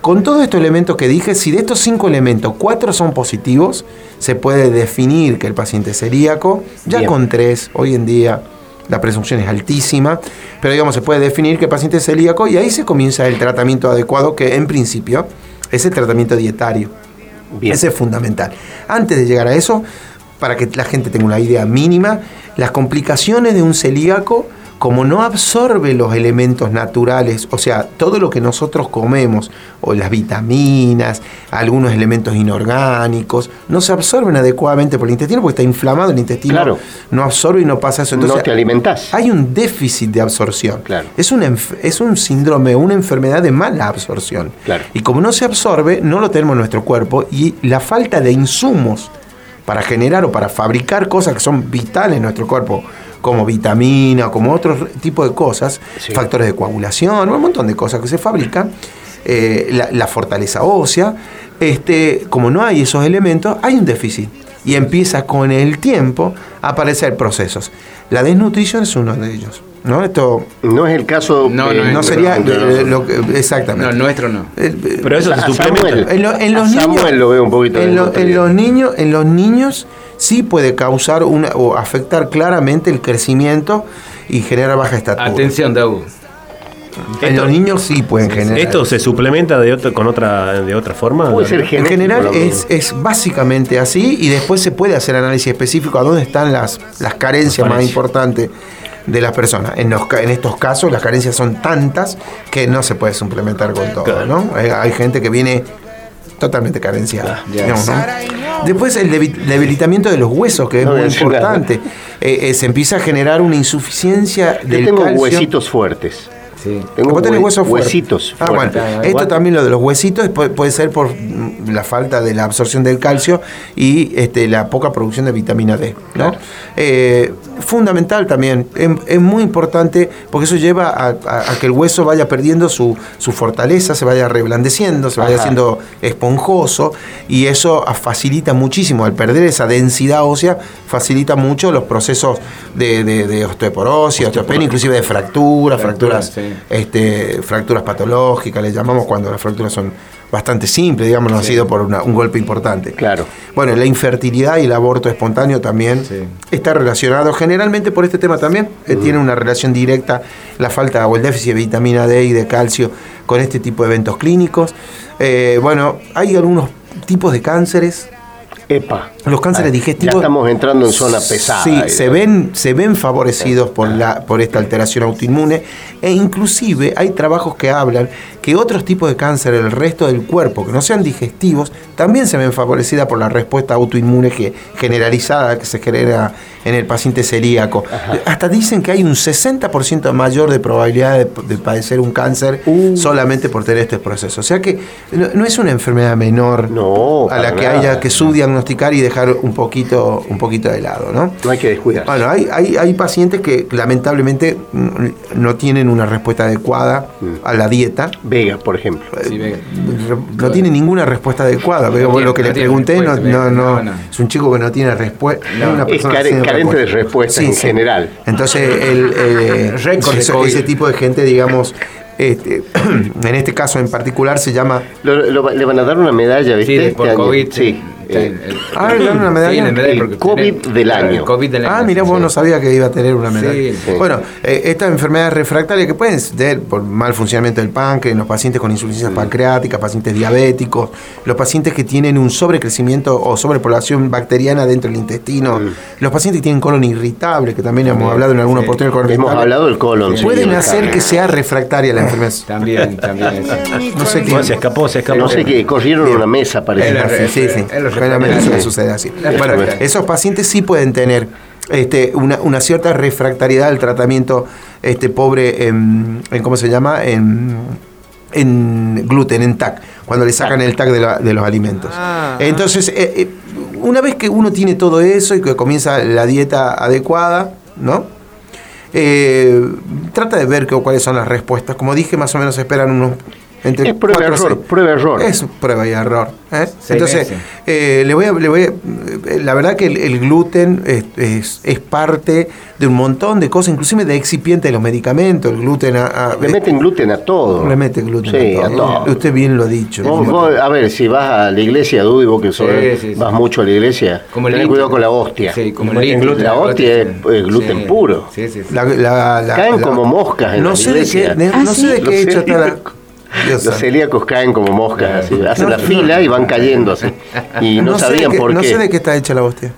Con todos estos elementos que dije, si de estos cinco elementos cuatro son positivos, se puede definir que el paciente es celíaco. Ya con tres, hoy en día la presunción es altísima, pero digamos, se puede definir que el paciente es celíaco y ahí se comienza el tratamiento adecuado, que en principio es el tratamiento dietario. Ese es fundamental. Antes de llegar a eso, para que la gente tenga una idea mínima, las complicaciones de un celíaco como no absorbe los elementos naturales, o sea, todo lo que nosotros comemos, o las vitaminas, algunos elementos inorgánicos, no se absorben adecuadamente por el intestino porque está inflamado el intestino. Claro. No absorbe y no pasa eso. Entonces, no te alimentas. Hay un déficit de absorción. Claro. Es, un es un síndrome, una enfermedad de mala absorción. Claro. Y como no se absorbe, no lo tenemos en nuestro cuerpo y la falta de insumos para generar o para fabricar cosas que son vitales en nuestro cuerpo, como vitamina, como otro tipo de cosas, factores de coagulación, un montón de cosas que se fabrican, eh, la, fortaleza ósea, este, como no hay esos elementos, hay un déficit. Y empieza con el tiempo a aparecer procesos. La desnutrición es uno de ellos. ¿No? Esto no es el caso. No, no, sería lo que, exactamente. No, nuestro no. Pero eso se suplementa. En, los niños, lo veo un poquito. En, en, los niños, en los niños sí puede causar una, o afectar claramente el crecimiento y generar baja estatura. Atención, Daú. En los niños sí pueden generar. ¿Esto se suplementa de, con otra, de otra forma? en general es, es, básicamente así y después se puede hacer análisis específico a dónde están las, las carencias más importantes de las personas. En, en estos casos las carencias son tantas que no se puede suplementar con todo. ¿no? hay gente que viene totalmente carenciada. Después el debilitamiento de los huesos, que es muy importante. Eh, eh, se empieza a generar una insuficiencia Yo tengo huesitos fuertes. Tengo huesos huesitos. Ah, bueno. Esto también lo de los huesitos puede, ser por la falta de la absorción del calcio y este, la poca producción de vitamina D. ¿no? Eh, fundamental también, es, muy importante porque eso lleva a, que el hueso vaya perdiendo su, fortaleza, se vaya reblandeciendo, se vaya haciendo esponjoso y eso facilita muchísimo, al perder esa densidad ósea, facilita mucho los procesos de, osteoporosis, osteopenia, inclusive de fracturas, fracturas este, fracturas patológicas, le llamamos cuando las fracturas son bastante simple, digamos, no ha sido por un golpe importante. Claro. Bueno, la infertilidad y el aborto espontáneo también está relacionado generalmente por este tema también. que Tiene una relación directa la falta o el déficit de vitamina D y de calcio con este tipo de eventos clínicos. Eh, bueno, hay algunos tipos de cánceres EPA. Los cánceres ah, digestivos. Ya estamos entrando en zona pesada. Sí, se ven, se ven favorecidos por, la, por esta alteración autoinmune e inclusive hay trabajos que hablan que otros tipos de cáncer del resto del cuerpo, que no sean digestivos, también se ven favorecidas por la respuesta autoinmune que, generalizada que se genera en el paciente celíaco. Hasta dicen que hay un 60% mayor de probabilidad de, padecer un cáncer uh. solamente por tener este proceso. O sea que no, es una enfermedad menor a la que haya que subdiagnosticar y dejar un poquito, un poquito de lado. ¿no? no hay que descuidar. Bueno, hay, hay, hay pacientes que lamentablemente mm, no tienen una respuesta adecuada mm. a la dieta. Vega, por ejemplo. No tiene ninguna respuesta adecuada. lo que le pregunté no, no, es un chico que no tiene respuesta. es carente de respuesta en general. Entonces, el, [laughs] eh, ese tipo de gente, digamos, este, [clears throat] en este caso en particular se llama... le van a dar una medalla, ¿viste? Sí, por este COVID. Sí. Eh, ah, le dan una medalla. el COVID del año. Ah, mira, vos no sabía que iba a tener una medalla. Bueno, eh, estas enfermedades refractarias que pueden ser por mal funcionamiento del páncreas, los pacientes con insuficiencia pancreática, pacientes diabéticos, los pacientes que tienen un sobrecrecimiento o sobrepoblación bacteriana dentro del intestino, los pacientes que tienen colon irritable, que también hemos hablado en alguna oportunidad. Hemos hablado del colon. Pueden hacer que sea refractaria la enfermedad. También, también. No sé qué. Se escapó, se escapó. No sé qué, corrieron una mesa, parece. Sí, sí generalmente sucede así. Bueno, esos pacientes sí pueden tener este, una, cierta refractariedad al tratamiento este, pobre en, ¿cómo se llama? En, en gluten, en TAC, cuando le sacan el TAC de, los alimentos. Ah. Entonces, eh, eh, una vez que uno tiene todo eso y que comienza la dieta adecuada, ¿no? Eh, trata de ver cuáles son las respuestas. Como dije, más o menos esperan unos es prueba y error, prueba error. Es prueba y error. ¿eh? Entonces, eh, le voy a, le voy eh, la verdad que el, gluten es, es, parte de un montón de cosas, inclusive de excipientes de los medicamentos. El gluten a, le meten gluten a todo. Le meten gluten a, todo. Usted bien lo ha dicho. a ver, si vas a la iglesia, Dudy, vos que vas mucho a la iglesia, como ten cuidado con la hostia. Sí, como el gluten. La hostia es, gluten puro. Caen como moscas en no la sé iglesia. De qué, no sé de qué hecho está la [laughs] los celíacos caen como moscas, hacen la fila y van cayendo así. Y no, sabían por qué. No sé de qué está hecha la hostia.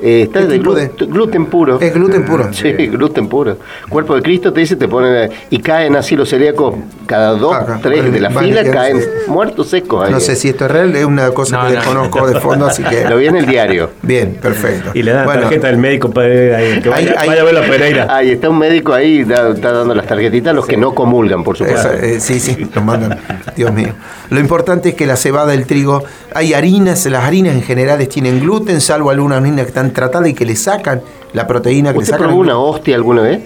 Eh, está de, gluten puro. Es gluten puro. Sí, gluten puro. Cuerpo de Cristo te dice, te ponen y caen así los celíacos cada dos, tres de la fila, caen muertos secos. No sé si esto es real, es una cosa que desconozco de fondo, así que. Lo vi en el diario. Bien, perfecto. Y le dan la tarjeta del médico para ahí, que vaya, a ver la Pereira. Ahí está un médico ahí, está dando las tarjetitas a los que no comulgan, por supuesto. Eh, sí, sí, los mandan. Dios mío. Lo importante es que la cebada, el trigo, hay harinas, las harinas en general tienen gluten, salvo algunas harinas que están tratada y que le sacan la proteína que le sacan. probó una hostia alguna vez?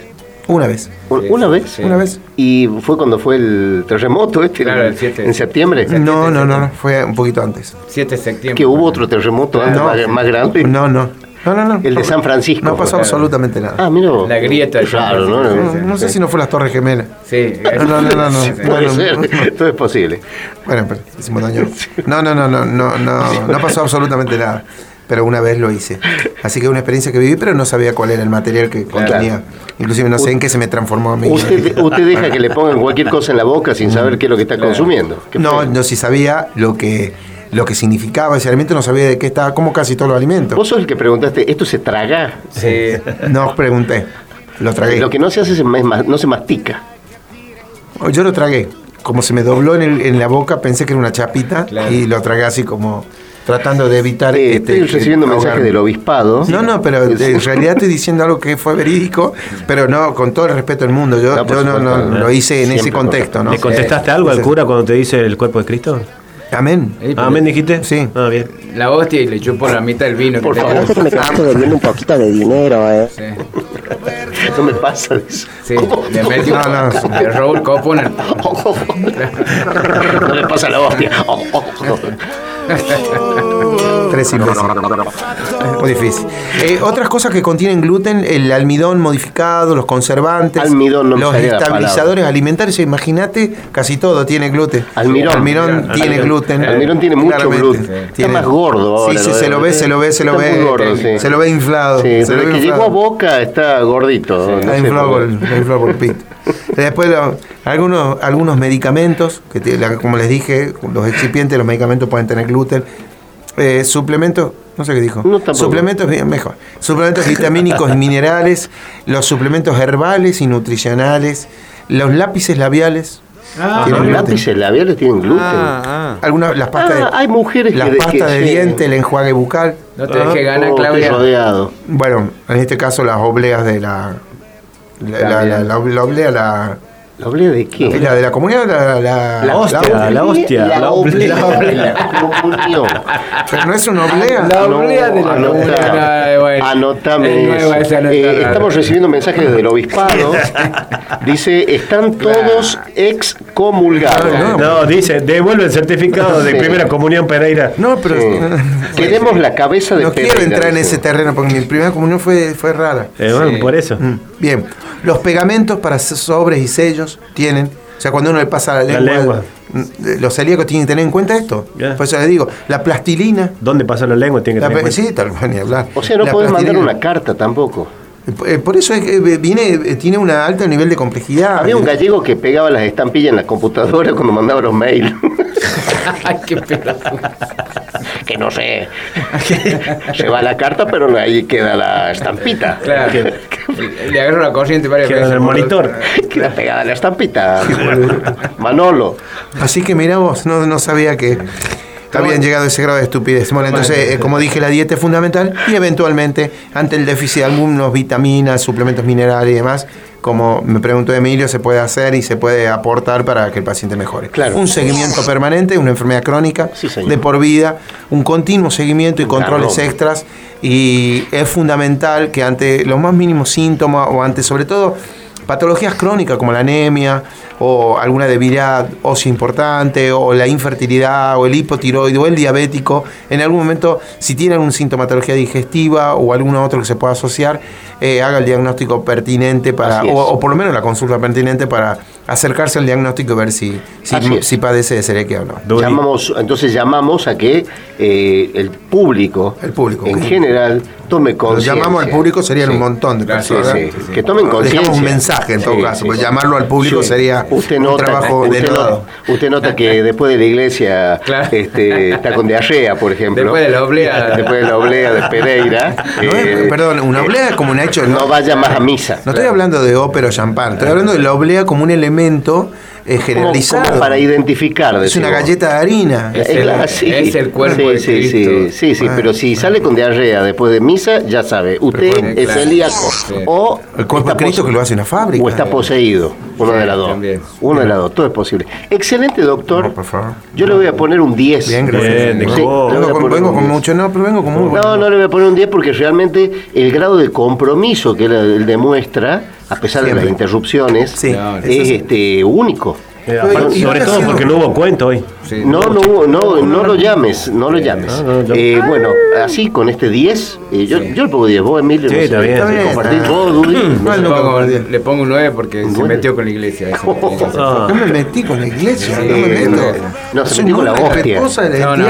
Una vez. ¿Una vez? Una vez. ¿Y fue cuando fue el terremoto este? Claro, el 7. ¿En septiembre? No, no, no, fue un poquito antes. 7 de septiembre. ¿Que hubo otro terremoto antes, más, grande? No, no. No, no, no. El de San Francisco. No pasó absolutamente nada. Ah, mira. La grieta. Claro, ¿no? No, sé si no fue las Torres Gemelas. Sí. No, no, no. no, Puede ser. [laughs] Todo es posible. Bueno, pero hicimos daño. No, no, no, no, no, no. No pasó absolutamente nada pero una vez lo hice. Así que una experiencia que viví, pero no sabía cuál era el material que contenía. Inclusive no sé en qué se me transformó a mí. [laughs] Usted, deja que le pongan cualquier cosa en la boca sin saber qué es lo que está consumiendo. No, no, si sabía lo que lo que significaba ese alimento, no sabía de qué estaba, como casi todos los alimentos. Vos sos el que preguntaste, ¿esto se traga? Sí. [laughs] no pregunté, lo tragué. Lo que no se hace es no se mastica. Yo lo tragué. Como se me dobló en, la boca, pensé que era una chapita y lo tragué así como tratando de evitar. Eh, estoy recibiendo mensajes del obispado. No, no, pero en realidad estoy diciendo algo que fue verídico, pero no, con todo el respeto del mundo. Yo no, no, lo hice en ese contexto. ¿no? ¿Le contestaste algo al cura cuando te dice el cuerpo de Cristo? Amén. Amén, dijiste. Sí. Ah, bien. La hostia y le chupo la mitad del vino. Por favor. que me quedaste debiendo un poquito de dinero, ¿eh? Sí. Eso me pasa eso. Sí, le metí un no, no. de Raúl Copo en el... no le pasa la hostia. [laughs] [laughs] tres imbéciles. Muy difícil. Eh, otras cosas que contienen gluten, el almidón modificado, los conservantes, almidón, los estabilizadores alimentarios. Imagínate, casi todo tiene gluten. Almirón. Almirón tiene gluten. Almirón tiene mucho gluten. Está más gordo. sí, sí, se lo ve, se lo ve, se lo ve. Se lo ve inflado. Sí, se que llegó a boca está gordito. Está inflado por el pito. Después algunos, algunos medicamentos, que como les dije, los excipientes, los medicamentos pueden tener gluten. Eh, suplementos, no sé qué dijo. suplementos, mejor. Suplementos vitamínicos y [laughs] minerales, los suplementos herbales y nutricionales, los lápices labiales. Ah, los lápices labiales tienen gluten. Ah, ah. Algunas, las pastas de, hay mujeres las pastas de diente, el enjuague bucal. No te dejes ganar, oh, Claudia. Rodeado. Bueno, en este caso las obleas de la la, la, la, la, oblea, la, ¿La oblea de qué? La de la comunidad, la, la, la hostia, la, hostia. La, oblea. La Pero no es una oblea. La oblea de la comunidad. Anotame eh, estamos recibiendo mensajes del obispado. Dice, están todos excomulgados. No, dice, devuelve el certificado de primera comunión Pereira. No, pero... Queremos la cabeza de Pereira. No quiero entrar en ese terreno porque mi primera comunión fue, fue rara. Eh, bueno, por eso. Mm, bien. Los pegamentos para sobres y sellos tienen. O sea, cuando uno le pasa la lengua, mm, los celíacos tienen que tener en cuenta esto. Por eso les digo, la plastilina. ¿Dónde pasa la lengua? Tiene que tener en cuenta. Sí, tal ni hablar. O sea, no puedes mandar una carta tampoco. Eh, por eso es que eh, viene, eh, tiene un alto nivel de complejidad. Había un gallego que pegaba las estampillas en la computadora cuando mandaba los mails. [laughs] Ay, qué pedazo. que no sé. Se va la carta, pero ahí queda la estampita. Claro. Le agarro la corriente varias veces. en el monitor. Queda pegada la estampita. Manolo. Así que mira vos, no, no sabía que habían llegado a ese grado de estupidez. Bueno, entonces, eh, como dije, la dieta es fundamental y eventualmente, ante el déficit de algunos vitaminas, suplementos minerales y demás, como me preguntó Emilio, se puede hacer y se puede aportar para que el paciente mejore. Claro. Un seguimiento permanente, una enfermedad crónica de por vida, un continuo seguimiento y controles extras. Y es fundamental que ante los más mínimos síntomas o ante sobre todo patologías crónicas como la anemia, o alguna debilidad ósea importante, o la infertilidad, o el hipotiroide, o el diabético, en algún momento, si tiene alguna sintomatología digestiva o alguno otro que se pueda asociar, eh, haga el diagnóstico pertinente para, o, por lo menos la consulta pertinente para acercarse al diagnóstico y ver si, si, padece de celiaquia o no. Llamamos, entonces llamamos a que eh, el público, el público en general tome conciencia. llamamos al público serían un montón de personas. que tomen conciencia. Dejamos un mensaje en todo caso, pues llamarlo al público sería usted nota, un trabajo usted de nota, usted nota que [laughs] después de la iglesia este, está con diarrea, por ejemplo. Después de la oblea. [laughs] Después de la oblea de Pereira. Eh, perdón, una oblea es como un hecho. No, vaya más a misa. No estoy hablando de ópera o champán, estoy hablando de la oblea como un elemento es generalizado. para identificar. Es una galleta de harina. Es, el, cuerpo de sí, Sí, sí, sí, pero si sale con diarrea después de misa, ya sabe, usted es celíaco. O el cuerpo de Cristo que lo hace una fábrica. O está poseído. Uno de las dos. Uno de las dos, todo es posible. Excelente, doctor. por favor. Yo le voy a poner un 10. Bien, gracias. vengo, con, mucho, no, pero vengo con muy No, no le voy a poner un 10 porque realmente el grado de compromiso que él demuestra a pesar de las interrupciones, es este, único. Sobre todo porque no hubo cuento hoy. no, no, no, no lo llames, no lo llames. Eh, bueno, así con este 10, eh, yo, yo le pongo 10, vos Emilio, sí, no está bien, compartís vos, Dudy. le pongo un 9 porque se metió con la iglesia. No me metí con la iglesia, no me meto. No, se metió con la hostia. No, no,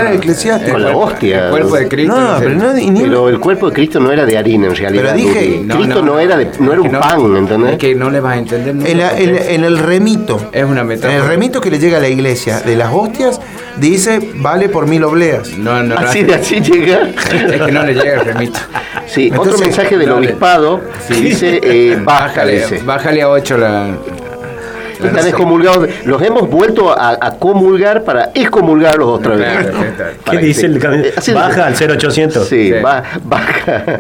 Con la hostia. El cuerpo de Cristo. No, pero el cuerpo de Cristo no era de harina en realidad. Pero dije, Cristo no era de, no era un pan, ¿entendés? Es que no le vas a entender. En el remito. Es una metáfora. En el remito que le llega a la iglesia de las hostias dice vale por mil obleas. No, no, así de así llega. Es que no le llega el remito. Sí, otro mensaje del obispado dice eh, [laughs] bájale, bájale a 8 la, están excomulgados. Los hemos vuelto a, comulgar para excomulgarlos otra vez. ¿Qué dice el Baja al 0800. Sí, baja.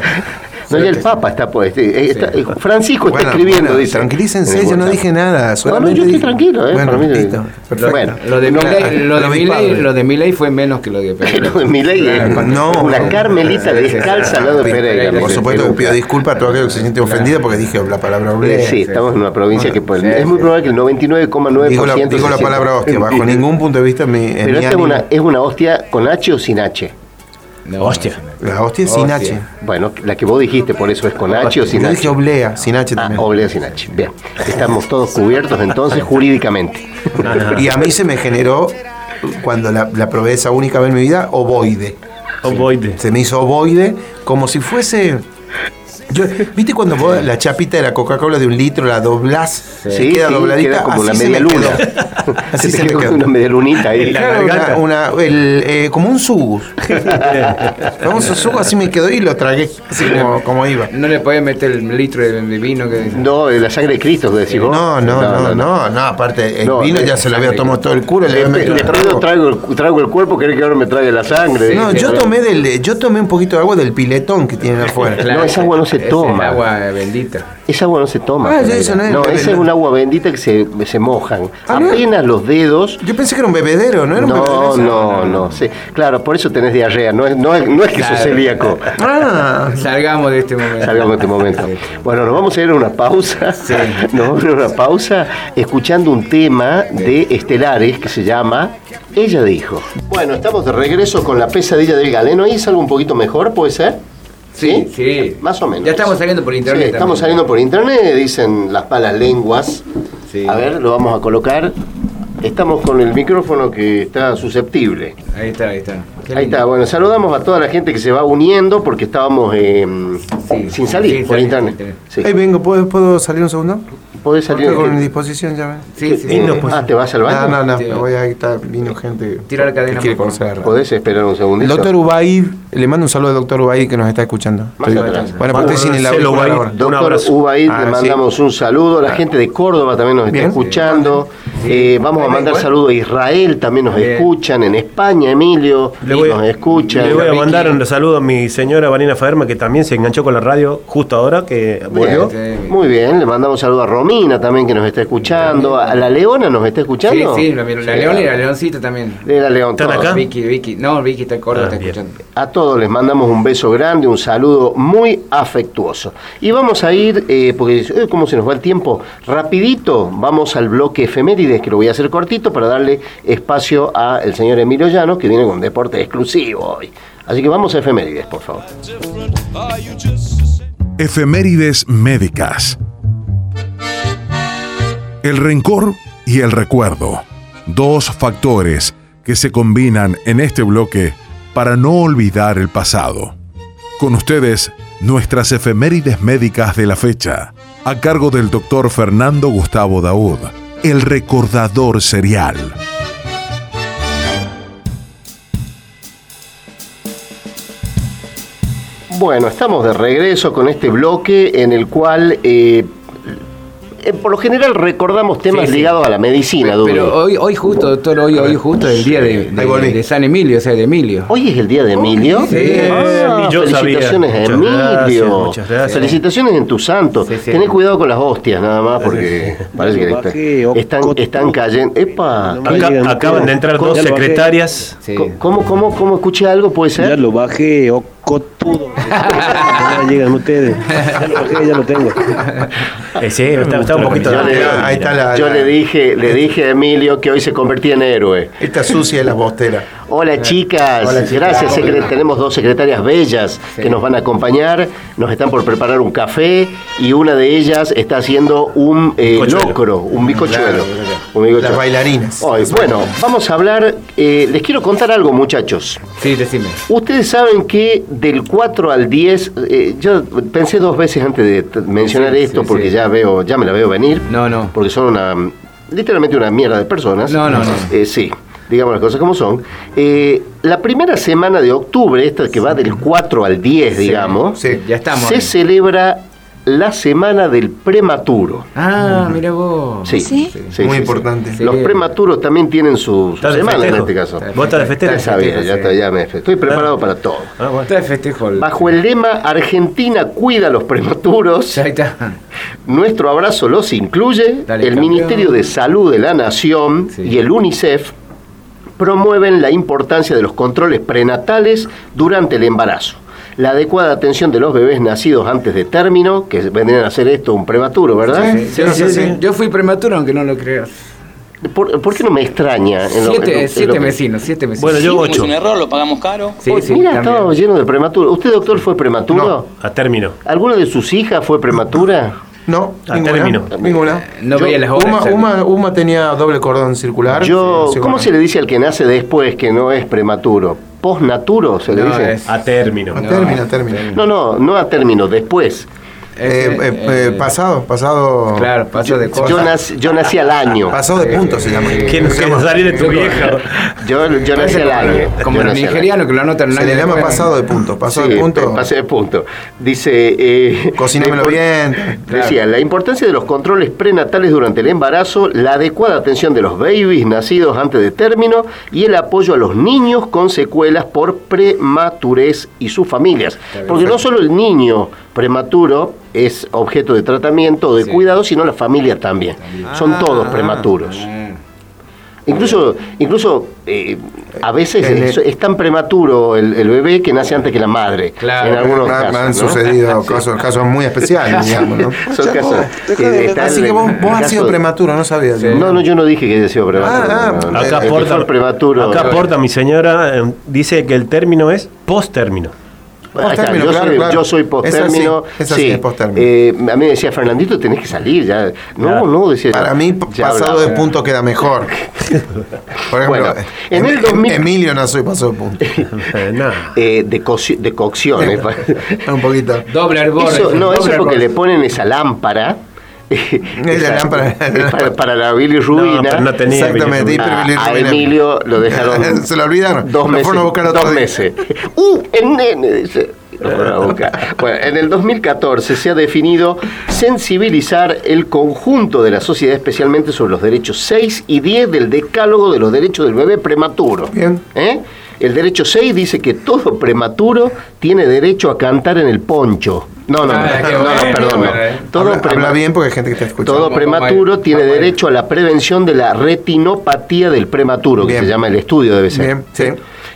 No, ya el Papa está pues. Eh, eh, Francisco está escribiendo, dice. Tranquilícense, yo no dije nada. No, no, yo estoy tranquilo, ¿eh? Bueno, listo, Bueno, lo de, Miley, lo, de lo de Miley fue menos que lo de Pereira. [laughs] lo de Miley es no, una carmelita descalza al lado de Pereira. Por supuesto que pido disculpas a todo aquel que se siente ofendido porque dije la palabra oblea. Sí, estamos en una provincia que es muy probable que el 99,9% digo, la, digo la palabra hostia, bajo [laughs] ningún punto de vista mi, Pero esta es una, es una hostia con H o sin H. hostia. La hostia es sin H. Bueno, la que vos dijiste, por eso es con H o sin H. Yo oblea, sin H ah, también. oblea sin H. Bien. Estamos todos cubiertos entonces jurídicamente. y a mí se me generó, cuando la, la probé esa única vez en mi vida, ovoide. Ovoide. Se me hizo ovoide como si fuese ¿Viste cuando vos la chapita de la Coca-Cola de un litro la doblás? Sí, queda dobladita. como una media luna. Así se, me quedó. [laughs] Una media lunita ahí. una, el, eh, como un sugus. [laughs] Vamos a sugus, así me quedó y lo tragué. Así como, como iba. No le podía meter el litro de, vino que. No, de la sangre de Cristo, que decís vos. No, no, no, no, no, aparte, el vino ya se lo había tomado todo el culo. Le, le, le traigo, traigo, el cuerpo, querés que ahora me traiga la sangre. No, yo tomé, del, yo tomé un poquito de agua del piletón que tienen afuera. No, esa agua no se toma. Es agua bendita. Esa agua no se toma. Ah, eso no, es, no esa es un agua bendita que se, se mojan. Ah, Apenas los dedos. Yo pensé que era un bebedero, ¿no era un no, bebedero? No, no, no. Sí. Claro, por eso tenés diarrea. No es, no es, no es que sos celíaco. Ah. Salgamos de este momento. Salgamos de este momento. Bueno, nos vamos a ir a una pausa. Sí. [laughs] Nos vamos a ir a una pausa escuchando un tema de Estelares que se llama Ella dijo. Bueno, estamos de regreso con la pesadilla del galeno. Ahí es algo un poquito mejor, ¿puede ser? Sí, sí. Más o menos. Ya estamos saliendo por internet. Sí, estamos saliendo por internet, dicen las palas lenguas. A ver, lo vamos a colocar. Estamos con el micrófono que está susceptible. Ahí está, ahí está. ahí está. Bueno, saludamos a toda la gente que se va uniendo porque estábamos eh, sin salir por internet. Ahí vengo, ¿puedo, ¿puedo salir un segundo? Podés salir. con disposición ya ven. Sí, sí. pues. Ah, ¿te vas al baño? No, no, no. Me voy a estar, vino gente. Tira la cadena. Que quiere conocer. ¿Podés esperar un segundito? El doctor Ubaid, le mando un saludo al doctor Ubaid que nos está escuchando. Bueno, porque sin el Doctor Ubaid, le ah, mandamos un saludo. La gente de Córdoba también nos está escuchando. Eh, vamos a mandar saludos a Israel, también nos escuchan. En España, Emilio, nos escuchan. Le voy a mandar un saludo a mi señora Vanina Faderma, que también se enganchó con la radio justo ahora que volvió. Muy bien, le mandamos un saludo a Romina también que nos está escuchando. ¿A la Leona nos está escuchando? Sí, sí, la, Leona y la Leoncita también. De la León. ¿Están acá? Vicky, Vicky. No, Vicky está en Córdoba, ah, está escuchando. A todos les mandamos un beso grande, un saludo muy afectuoso. Y vamos a ir, eh, porque eh, cómo se nos va el tiempo, rapidito, vamos al bloque que lo voy a hacer cortito para darle espacio al señor Emilio Llano, que viene con deporte exclusivo hoy. Así que vamos a efemérides, por favor. Efemérides médicas. El rencor y el recuerdo, dos factores que se combinan en este bloque para no olvidar el pasado. Con ustedes, nuestras efemérides médicas de la fecha, a cargo del doctor Fernando Gustavo Daud, el recordador serial. Bueno, estamos de regreso con este bloque en el cual eh, eh, por lo general recordamos temas ligados a la medicina, Pero, pero hoy, hoy justo, doctor, hoy, hoy justo es el día de, de, San Emilio, o sea, de Emilio. ¿Hoy es el día de Emilio? Sí. Ah, felicitaciones a Emilio. muchas gracias. Felicitaciones en tu santo. Tenés cuidado con las hostias nada más porque parece que están, están cayendo. Epa, acaban de entrar dos secretarias. ¿Cómo, cómo, cómo escuché algo? ¿Puede ser? Ya lo bajé, cotudo. [laughs] ya llegan ustedes. Ya lo bajé, ya lo tengo. Eh, sí, está, está un poquito. Yo, le, ahí está la, yo le dije, le dije a Emilio que hoy se convertía en héroe. Esta sucia de las bosteras. Hola chicas, gracias. tenemos dos secretarias bellas que nos van a acompañar. Nos están por preparar un café y una de ellas está haciendo un eh, locro, un bicochuelo. Las bailarinas. Hoy, bueno, vamos a hablar. Eh, les quiero contar algo, muchachos. Sí, decime. Ustedes saben que del 4 al 10, eh, yo pensé dos veces antes de mencionar esto porque ya veo, ya me la veo venir. No, no. Porque son una literalmente una mierda de personas. No, no, no. sí digamos las cosas como son. Eh, la primera semana de octubre, esta que va del 4 al 10, digamos, ya estamos se celebra la semana del prematuro. Ah, mira vos. Sí, sí, muy importante. Los prematuros también tienen su, semana en este caso. ¿Vos estás de festejo? Ya sabía, ya, ya me Estoy preparado ah. para todo. Ah, bueno. de festejo. Bajo el lema Argentina cuida a los prematuros. Ahí está. Nuestro abrazo los incluye. el Ministerio de Salud de la Nación y el UNICEF promueven la importancia de los controles prenatales durante el embarazo. La adecuada atención de los bebés nacidos antes de término, que vendrían a hacer esto un prematuro, ¿verdad? Sí, sí, sí, Yo fui prematuro, aunque no lo creas. ¿Por, qué no me extraña? siete, vecinos, siete vecinos. Bueno, yo ocho. Un error, lo pagamos caro. Sí, sí, mira, estaba lleno de prematuro. ¿Usted, doctor, fue prematuro? a término. ¿Alguna de sus hijas fue prematura? No, a ninguna, término. Ninguna. No veía las horas. Uma, Uma, tenía doble cordón circular. Yo, ¿Cómo se le dice al que nace después que no es prematuro? ¿Postnaturo se le dice? A término. A término, a término. No, no, no a término, después. Eh, eh, eh, pasado, pasado. Claro, pasado de cosas. Yo nací, yo nací al año. Pasado de punto se llama. ¿Quién se salir de tu vieja? Yo, yo nací al año. Como el nigeriano que lo anotan Se le llama pasado de punto. Pasado de punto. Pasado de punto. Dice. Eh, Cocínemelo bien. Decía, la importancia de los controles prenatales durante el embarazo, la adecuada atención de los babies nacidos antes de término y el apoyo a los niños con secuelas por prematurez y sus familias. Porque no solo el niño prematuro es objeto de tratamiento o de cuidado, sino la familia también. Son ah, todos prematuros. Ah. Incluso, incluso eh, a veces es, tan prematuro el, bebé que nace antes que la madre. Claro, en algunos casos, han sucedido [laughs] casos, muy especiales, digamos, ¿no? Son casos Así que vos, has sido prematuro, no sabías. No, no, yo no dije que haya sido prematuro. Ah, acá, aporta, prematuro. acá aporta mi señora, eh, dice que el término es post-término yo, soy, yo, soy, post-término. sí, eh, a mí me decía, Fernandito, tenés que salir. ya No, no, decía. Para mí, pasado de punto queda mejor. [laughs] Por ejemplo, en el 2000, Emilio no soy pasado de punto. [laughs] [laughs] eh, de, co de cocción. Eh, un poquito. Doble hervor. no, eso es porque le ponen esa lámpara [laughs] [laughs] para, la Billy Rubina. No, tenía Exactamente, a, Emilio lo dejaron. [laughs] Se lo olvidaron. Dos meses. dos meses. ¡Uh! El nene! Dice. Bueno, en el 2014 se ha definido sensibilizar el conjunto de la sociedad, especialmente sobre los derechos 6 y 10 del decálogo de los derechos del bebé prematuro. Bien. ¿Eh? El derecho 6 dice que todo prematuro tiene derecho a cantar en el poncho. No, no, ah, no, no, perdón. Todo habla, bien porque hay gente que está escuchando. Todo prematuro tiene derecho a la prevención de la retinopatía del prematuro, que se llama el estudio, debe ser. Bien, sí.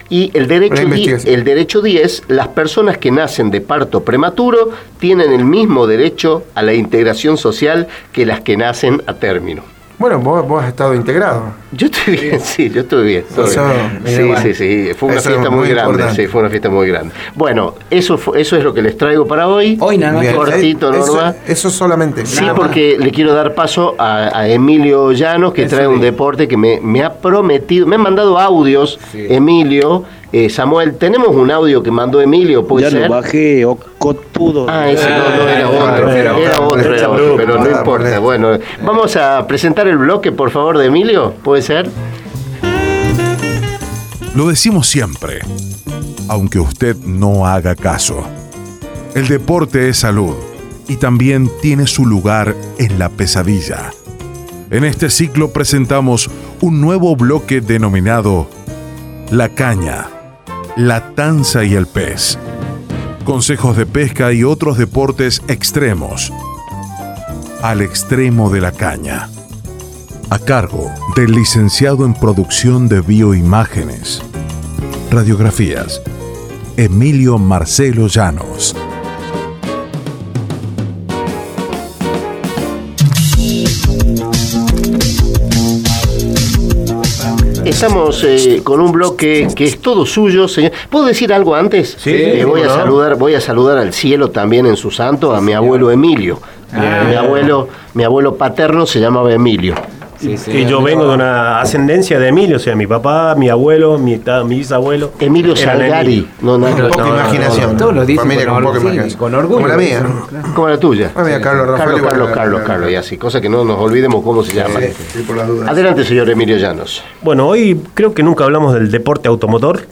Y el derecho, 10, el derecho 10, las personas que nacen de parto prematuro tienen el mismo derecho a la integración social que las que nacen a término. Bueno, vos, has estado integrado. Yo estoy bien, sí, yo estoy bien. Sí, sí, sí, fue una fiesta muy, grande, sí, fue una fiesta muy grande. Bueno, eso eso es lo que les traigo para hoy. Hoy nada más. Cortito, Norma. Eso, solamente. Sí, porque le quiero dar paso a, Emilio Llanos, que trae un deporte que me, me, ha prometido, me ha mandado audios, Emilio, eh, Samuel, tenemos un audio que mandó Emilio, ¿puede ya ser? Ya lo bajé, Cotudo. Ah, ese no, no era otro, era otro, era otro, pero no importa. Bueno, vamos a presentar el bloque, por favor, de Emilio, ¿puede ser? Lo decimos siempre, aunque usted no haga caso. El deporte es salud y también tiene su lugar en la pesadilla. En este ciclo presentamos un nuevo bloque denominado La Caña la tanza y el pez. Consejos de pesca y otros deportes extremos. Al extremo de la caña. A cargo del licenciado en producción de bioimágenes. Radiografías. Emilio Marcelo Llanos. Estamos eh, con un bloque que es todo suyo, señor. ¿Puedo decir algo antes? Sí. Eh, voy a saludar, voy a saludar al cielo también en su santo, a mi abuelo Emilio. Ah. Mi abuelo, mi abuelo paterno se llamaba Emilio y yo vengo de una ascendencia de Emilio, o sea, mi papá, mi abuelo, mi, mi bisabuelo. Emilio Salgari. No, no, con poca imaginación. Todos lo dicen Familia con, poca imaginación. con orgullo. Como la mía. Como la tuya. Carlos, Carlos, Carlos, Carlos, Carlos, y así, cosa que no nos olvidemos cómo se llama. Adelante, señor Emilio Llanos. Bueno, hoy creo que nunca hablamos del deporte automotor.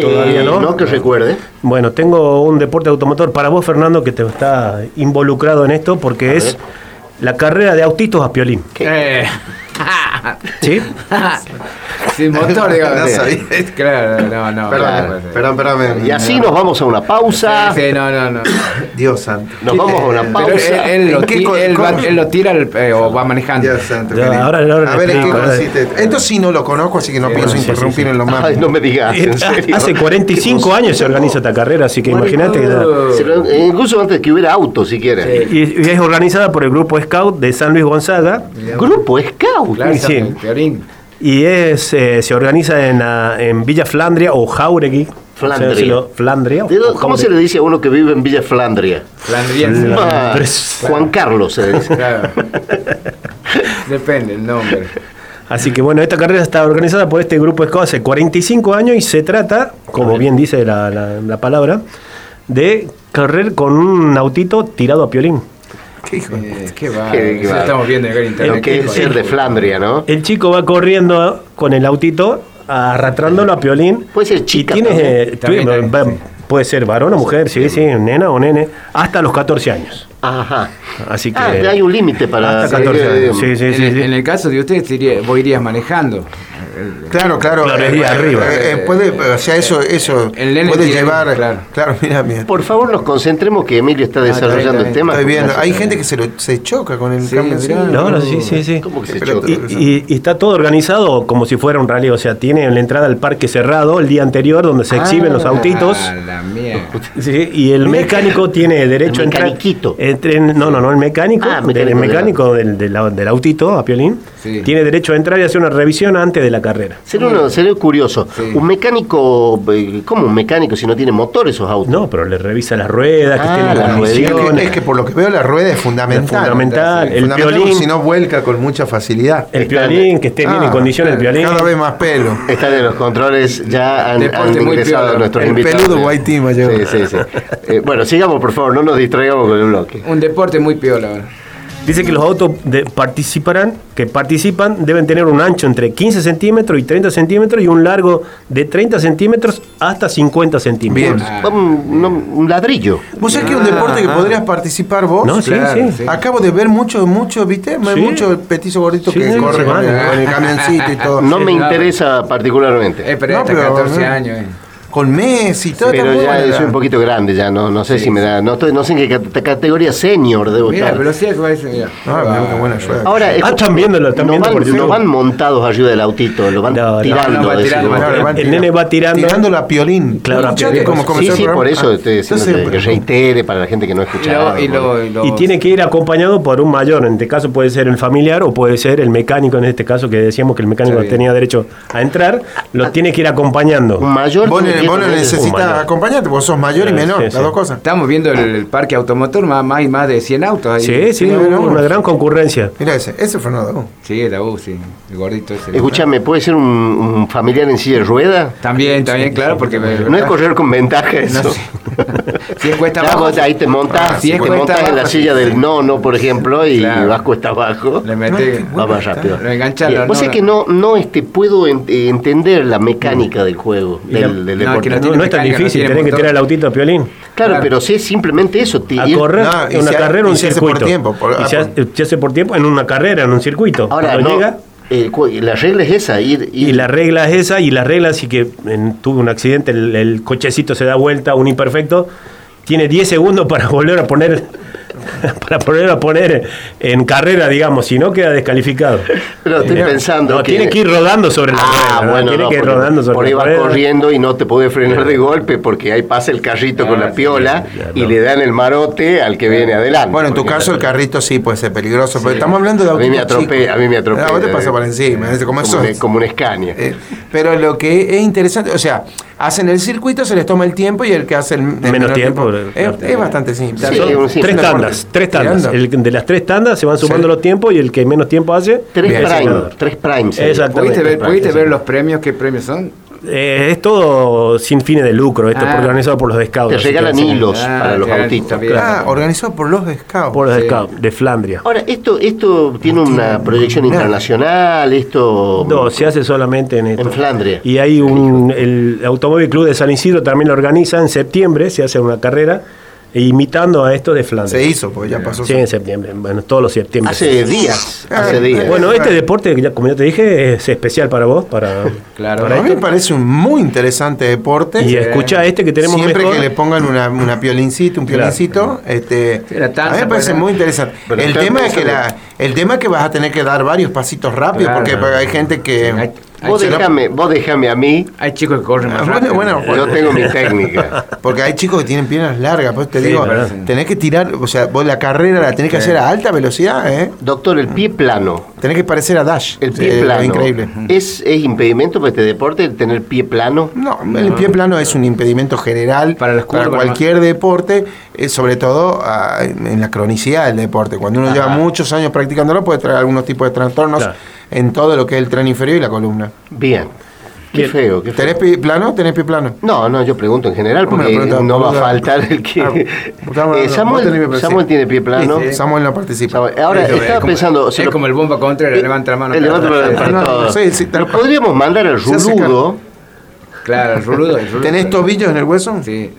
Todavía no. No que recuerde. Bueno, tengo un deporte automotor para vos, Fernando, que te está involucrado en esto, porque es la carrera de autitos a Piolín. Eh. [laughs] ¿Sí? Sin motor, [laughs] digamos. No [laughs] Claro, no, no. Perdón, perdón, perdón. Y así nos vamos a una pausa. Sí, no, no, no. Dios santo. Nos vamos a una pausa. Él, lo, él, lo, tira eh, o va manejando. Dios santo. ahora, ahora a ver, ¿en qué consiste? Esto sí no lo conozco, así que no pienso interrumpir en lo más. Ay, no me digas, en serio. Hace 45 años se organiza esta carrera, así que imagínate. Incluso antes que hubiera auto, si quieres. Y, es organizada por el Grupo Scout de San Luis Gonzaga. ¿Grupo Scout? Claro, sí. Y es, eh, se organiza en, en Villa Flandria o Jauregui. Flandria. Flandria ¿Cómo se le dice a uno que vive en Villa Flandria? Flandria. Ah, Juan Carlos se dice. Claro. [laughs] Depende el nombre. Así que bueno, esta carrera está organizada por este grupo Scout hace 45 años y se trata, como bien dice la, la palabra, de correr con un autito tirado a piolín. ¿Qué, eh, qué va? estamos viendo en internet. que es ser de Flandria, ¿no? El chico va corriendo con el autito, arrastrándolo a piolín. Puede ser chica. Y tiene, puede ser varón o mujer, sí, sí, nena o nene, hasta los 14 años. Ajá. Así que. Ah, hay un límite para. Hasta 14 años. Sí, sí, sí, en, el caso de usted, vos irías manejando. Claro, claro. Eh, arriba. Eh, eh, puede, o sea, eso, eso puede llevar. Claro, mira, mira. Por favor, nos concentremos que Emilio está ah, desarrollando el tema. Estoy viendo. Hay gente que se, lo, se choca con el sí, cambio. No, no, sí, sí, sí. ¿Cómo que se choca? Y, y, está todo organizado como si fuera un rally. O sea, tiene la entrada al parque cerrado el día anterior donde se exhiben los ah, autitos. La sí, y el mecánico tiene derecho a entrar. Entre, no, no, no, el mecánico. Ah, el mecánico del, del, del, autito, a Piolín, tiene derecho a entrar y hacer una revisión antes de la carrera. Sería, curioso. Un mecánico, eh, ¿cómo un mecánico si no tiene motor esos autos? No, pero le revisa las ruedas, que ah, las condiciones. Es que, por lo que veo la rueda es fundamental. fundamental. El violín. Si no vuelca con mucha facilidad. El violín, que esté bien en ah, condiciones el violín. Cada vez más pelo. Están en los controles, ya han, ingresado nuestros el invitados. peludo White Team Sí, sí, sí. Eh, bueno, sigamos por favor, no nos distraigamos con el bloque. Un deporte muy piola ahora. Dice que los autos participarán, que participan deben tener un ancho entre 15 centímetros y 30 centímetros y un largo de 30 centímetros hasta 50 centímetros. Bien. Un, ladrillo. ¿Vos sabés que es un deporte que podrías participar vos? No, sí, sí, Acabo de ver mucho, mucho, ¿viste? Mucho petizo gordito que corre con, el, camioncito y todo. No me interesa particularmente. Eh, pero, no, 14 años. Eh con Messi, todo Pero ya soy un poquito grande, ya no, no sé si me da. No, estoy, no sé en qué categoría senior debo mira, pero sí es. Ah, qué buena suerte. Ahora, ah, están viéndolo, están no, van, no van montados arriba del autito, lo van tirando. No, va tirando el nene va tirando. Tirando la piolín. Claro, la piolín. Como, como sí, sí, por eso estoy diciendo que, reitere para la gente que no escucha. Y, y, tiene que ir acompañado por un mayor. En este caso puede ser el familiar o puede ser el mecánico, en este caso, que decíamos que el mecánico tenía derecho a entrar. Lo ah. tiene que ir acompañando. Un mayor. Vos necesitas acompañarte, vos sos mayor y menor, las dos cosas. Estamos viendo el, parque automotor, más, más y más de 100 autos ahí. Sí, sí, una, gran concurrencia. Mira ese, ese fue Fernando Sí, el U, sí, el gordito ese. Escúchame, ¿puede ser un, familiar en silla de rueda? También, también, claro, porque... no es correr con ventaja eso. [laughs] si cuesta abajo. ahí te montas, te montas en la silla del no, no, por ejemplo, y vas cuesta abajo. Le metes... Va más rápido. Lo. Vos es que no, no este, puedo entender la mecánica del juego, del. No, es tan difícil, tenés que tirar el autito a piolín. Claro, pero si es simplemente eso. A correr en una carrera, un circuito. Tiempo, y se hace, por tiempo en una carrera, en un circuito. Ahora, llega, eh, la regla es esa, ir, Y la regla es esa, y la regla si que tuve un accidente, el, el, cochecito se da vuelta, un imperfecto, tiene 10 segundos para volver a poner [laughs] para ponerlo a poner en carrera, digamos, si no queda descalificado. Pero estoy pensando. No, tiene que ir rodando sobre la ah, bueno, tiene que ir rodando sobre por ahí va corriendo y no te puede frenar de golpe porque ahí pasa el carrito con la ah, piola y le dan el marote al que viene adelante. Bueno, en tu caso el carrito sí puede ser peligroso, pero estamos hablando de A mí me atropella, a mí me atropella. A te pasa por encima, como, como, un, como un Scania. Eh, pero lo que es interesante, o sea, hacen el circuito, se les toma el tiempo y el que hace el, menos tiempo. es, bastante simple. tres tandas, tres tandas. El, de las tres tandas se van sumando los tiempos y el que menos tiempo hace. Tres primes. Tres primes. Exactamente. ¿Pudiste ver, los premios? ¿Qué premios son? Eh, es todo sin fines de lucro, esto es ah. organizado por los scouts. Te regalan hilos ah, para los autistas. Ah, organizado por los scouts. Por los scouts, de Flandria. Ahora, ¿esto esto tiene una proyección internacional? esto No, se hace solamente en, en Flandria. Y hay un, el Automóvil Club de San Isidro también lo organiza en septiembre, se hace una carrera imitando a esto de Flanders. Se hizo, pues ya pasó. Sí, en septiembre. Bueno, todos los septiembre. Hace días. Hace días. Bueno, este deporte, como ya te dije, es especial para vos. Para, [laughs] claro. a mí me parece un muy interesante deporte. Y escucha este que tenemos Siempre que le pongan una, una piolincita, un piolincito, este, a mí me parece muy interesante. el tema es que la, el tema es que vas a tener que dar varios pasitos rápidos porque hay gente que Vos déjame, vos déjame a mí. Hay chicos que corren más rápido. Bueno, yo tengo mi [laughs] técnica. Porque hay chicos que tienen piernas largas, pues te digo, tenés que tirar, o sea, vos la carrera la tenés que hacer a alta velocidad, ¿eh? Doctor, el pie plano. Tenés que parecer a Dash. El pie plano. increíble. ¿Es, ¿Es impedimento para este deporte tener pie plano? No, el pie plano es un impedimento general para, cualquier deporte, eh, sobre todo ah, en la cronicidad del deporte. Cuando uno lleva muchos años practicándolo puede traer algunos tipos de trastornos en todo lo que es el tren inferior y la columna. Bien. Qué feo, qué ¿Tenés pie plano? ¿Tenés pie plano? No, no, yo pregunto en general porque no va a faltar el que... Ah, eh, Samuel, tiene pie plano. Samuel no participa. Ahora, estaba pensando... Es como el bomba contra, le levanta la mano. El levanta la mano. Pero podríamos mandar al ruludo... Claro, el ruludo. ¿Tenés tobillos en el hueso? Sí.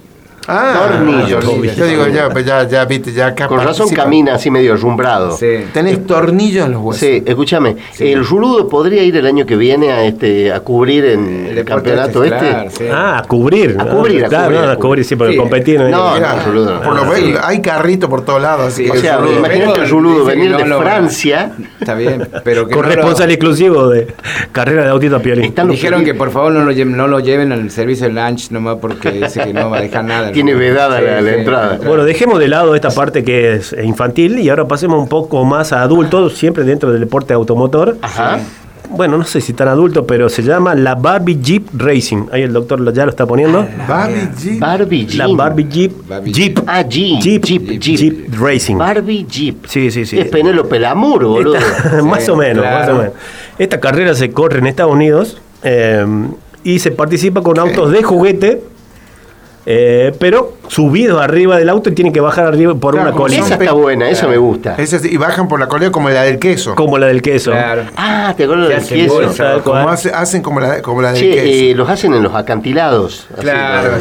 Ah, tornillos. Yo digo, ya, pues ya, ya, viste, ya acá. Con razón camina así medio rumbrado. Sí. Tenés tornillos en los huesos. Sí, escúchame. El Ruludo podría ir el año que viene a este a cubrir en el, campeonato este. Ah, a cubrir. A cubrir, a claro, cubrir. a cubrir, sí, porque competir. No, no, no, Ruludo. Por lo menos hay carrito por todos lados. Así o sea, imagínate el Ruludo venir de Francia. Está bien, pero que. Corresponsal exclusivo de carrera de autito a Piolín. Dijeron que por favor no lo lleven, no lo lleven al servicio de lunch nomás porque dice que no va a dejar nada. Tiene vedada la la entrada. Bueno, dejemos de lado esta parte que es infantil y ahora pasemos un poco más a adultos, siempre dentro del deporte automotor. Ajá. Bueno, no sé si tan adulto, pero se llama la Barbie Jeep Racing. Ahí el doctor ya lo está poniendo. Barbie Jeep. Barbie Jeep. La Barbie Jeep. Jeep. Ah, Jeep. Jeep. Jeep. Jeep. Racing. Barbie Jeep. Sí, sí, sí. Es Penélope Lamour, boludo. [laughs] más o menos, más o menos. Esta carrera se corre en Estados Unidos eh, y se participa con autos de juguete eh, pero subido arriba del auto y tienen que bajar arriba por una colina. Esa está buena, esa me gusta. y bajan por la colina como la del queso. Como la del queso. Ah, te acuerdas del queso. como hacen como la, como la del queso. Eh, los hacen en los acantilados. Claro,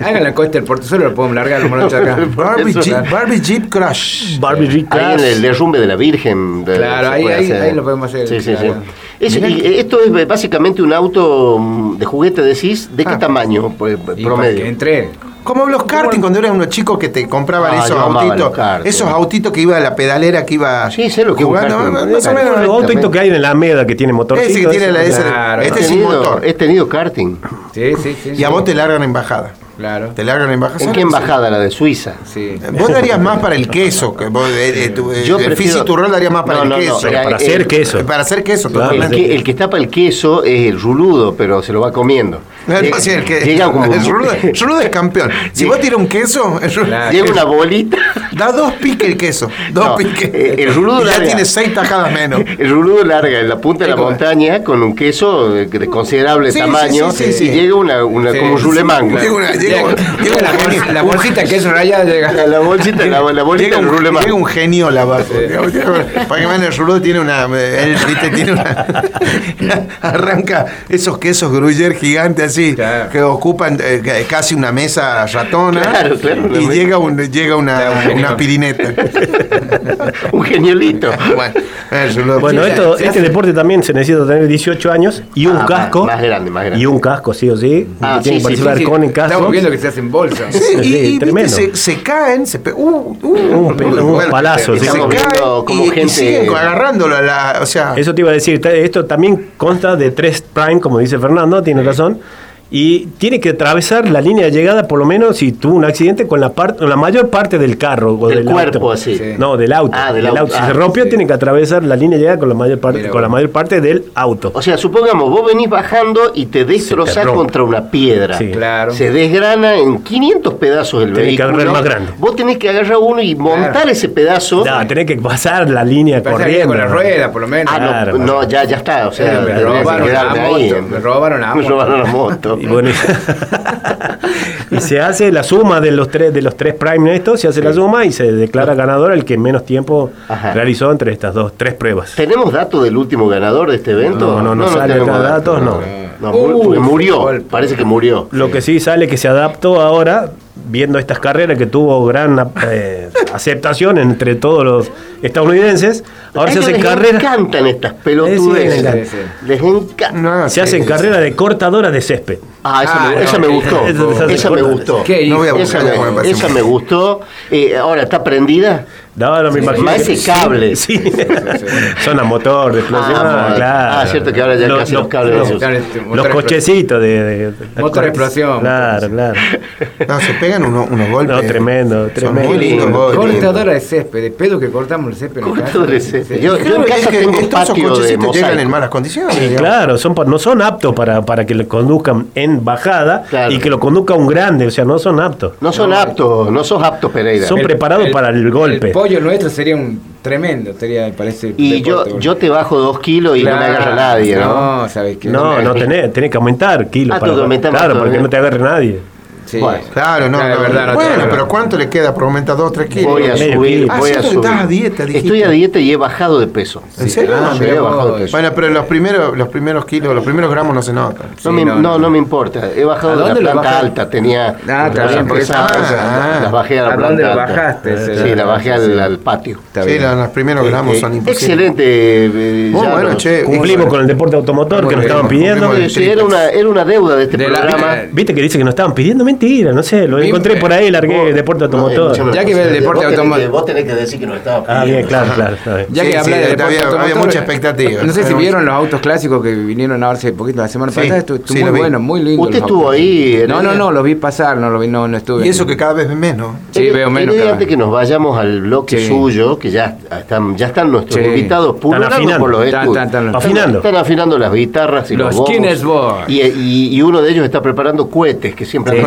hagan la costa del porto, solo lo podemos largar los acá. [laughs] Barbie, Jeep, Barbie Jeep Crush. Barbie Jeep Crush. Ahí en el derrumbe de la Virgen. claro, ahí, ahí, lo podemos hacer. Sí, sí, sí. Esto es básicamente un auto mm, de juguete, decís. ¿De qué ah. tamaño pues, promedio? entre como los karting, cuando eras unos chicos que te compraban ah, esos autitos. Esos autitos que iba a la pedalera, que iba. Sí, sé lo que jugando. Más o menos los autitos que hay en la Alameda que tiene motor. Ese que tiene la Este sin motor. He tenido karting. Sí, sí, sí. Y a vos te largan en bajada. Claro. Te largan en bajada. ¿En qué embajada? ¿La de Suiza? Sí. Vos [laughs] darías más para el queso. Que vos, eh, eh, tu, Yo el prefiero... tu rol daría más para el queso. para hacer queso. Para hacer queso, el, que, el que está para el queso es el ruludo, pero se lo va comiendo. [laughs] Llega, sí, el, que, llega como... el ruludo, [laughs] es campeón. Si vos tiras un queso, llega una bolita. Da dos piques el queso. Dos piques. Eh, el ruludo ya tiene seis tajadas menos. El ruludo larga en la punta de la montaña con un queso de considerable tamaño y llega una, una como un rulemán. Llega una, llega la, bolsita que es raya llega. La, bolsita, la, bolsita llega un, llega un genio la base. Para que el rulo tiene una. Él, tiene una. [laughs] arranca esos quesos gruyer gigantes así, que ocupan eh, casi una mesa ratona. Claro, claro, y llega, un, llega una, una pirineta. [laughs] un geniolito. Bueno, bueno esto, este deporte también se necesita tener 18 años y un ah, casco. Más, grande, más grande. Y un casco, sí o sí. Ah, tiene que participar con el casco. Viendo que se hacen bolsas. y, y se, se, caen, se uh, uh, un, un palazo. Se, caen como y, gente... y siguen agarrándolo. A la, o sea. Eso te iba a decir. Esto también consta de tres prime, como dice Fernando, tiene razón y tiene que atravesar la línea de llegada, por lo menos si tuvo un accidente, con la, parte la mayor parte del carro o del, cuerpo, auto. No, del auto. Ah, del, auto. Si se ah, rompió, tiene que atravesar la línea de llegada con la mayor parte, con la mayor parte del auto. O sea, supongamos, vos venís bajando y te destrozás contra una piedra. Claro. Se desgrana en 500 pedazos el vehículo. Que más grande. Vos tenés que agarrar uno y montar ese pedazo. No, tenés que pasar la línea corriendo. Con la rueda, por lo menos. Ah, no, ya, ya está. O sea, me, robaron la moto, me robaron la [laughs] moto. Me robaron la moto. Y bueno, [laughs] y se hace la suma de los tres de los tres prime estos, se hace la suma y se declara ganador el que menos tiempo realizó entre estas dos tres pruebas. ¿Tenemos datos del último ganador de este evento? No, no, no, sale datos, no. murió, parece que murió. Lo que sí sale que se adaptó ahora viendo estas carreras que tuvo gran eh, aceptación entre todos los estadounidenses, ahora se hacen carreras. Les encantan estas pelotudes. les encanta. se hacen carreras de cortadora de césped. Ah, esa, me, ah, gustó. esa me gustó. No voy a esa, me, esa me gustó. Eh, ahora, ¿está prendida? No, no me imagino. Más ese cable. Sí. [laughs] Son a motor de explosión. Ah, claro. Ah, cierto que ahora ya casi los cables. Los, cochecitos de, motor de explosión. Claro, claro. No, se pegan unos, unos golpes. No, tremendo, tremendo. Muy lindos. Cortadora de césped, de pedo que cortamos el césped. Cortadora de césped. Yo, yo en casa tengo un patio de llegan en malas condiciones. Sí, claro, son, no son aptos para, para que le conduzcan en bajada y que lo conduzca un grande, o sea, no son aptos. No son aptos, no sos aptos, Pereira. Son preparados para el golpe nuestro sería un tremendo, sería, parece. Y yo, yo te bajo dos kilos y no me agarra nadie, ¿no? No, ¿sabes qué? No, no, tenés, tenés que aumentar kilos. Ah, para, claro, porque no te agarre nadie. Sí. Claro, no. verdad, bueno, pero ¿cuánto le queda por aumentar 2 3 kilos? Voy a subir, ah, voy a subir. Estás a dieta, Estoy a dieta y he bajado de peso. ¿En serio? Ah, he bajado de peso. Bueno, pero los primeros, los primeros kilos, los primeros gramos no se notan. No, me, no, no, me importa. He bajado de la planta alta. Tenía. Ah, también, porque ah, las bajé a la planta alta. bajaste? Sí, la bajé al patio. Sí, los primeros gramos son imposibles. Excelente. Eh, bueno, che. Cumplimos con el deporte automotor que nos estaban pidiendo. Era una deuda de este programa. Viste que dice que nos estaban pidiendo mentira, no sé, lo encontré por ahí, largué deporte automotor. ya que ve el deporte automotor. Vos tenés que decir que no estaba Ah, bien, claro, claro. Ya que hablé de deporte automotor. Había mucha expectativa. No sé si vieron los autos clásicos que vinieron a verse poquito la semana pasada. Estuvo muy bueno, muy lindo. ¿Usted estuvo ahí? No, no, no, lo vi pasar, no lo vi, no, no estuve. Y eso que cada vez menos. Sí, veo menos. antes que nos vayamos al bloque suyo, que ya están, ya están nuestros invitados pululando por los afinando. Están afinando las guitarras y los, los y, uno de ellos está preparando cohetes, que siempre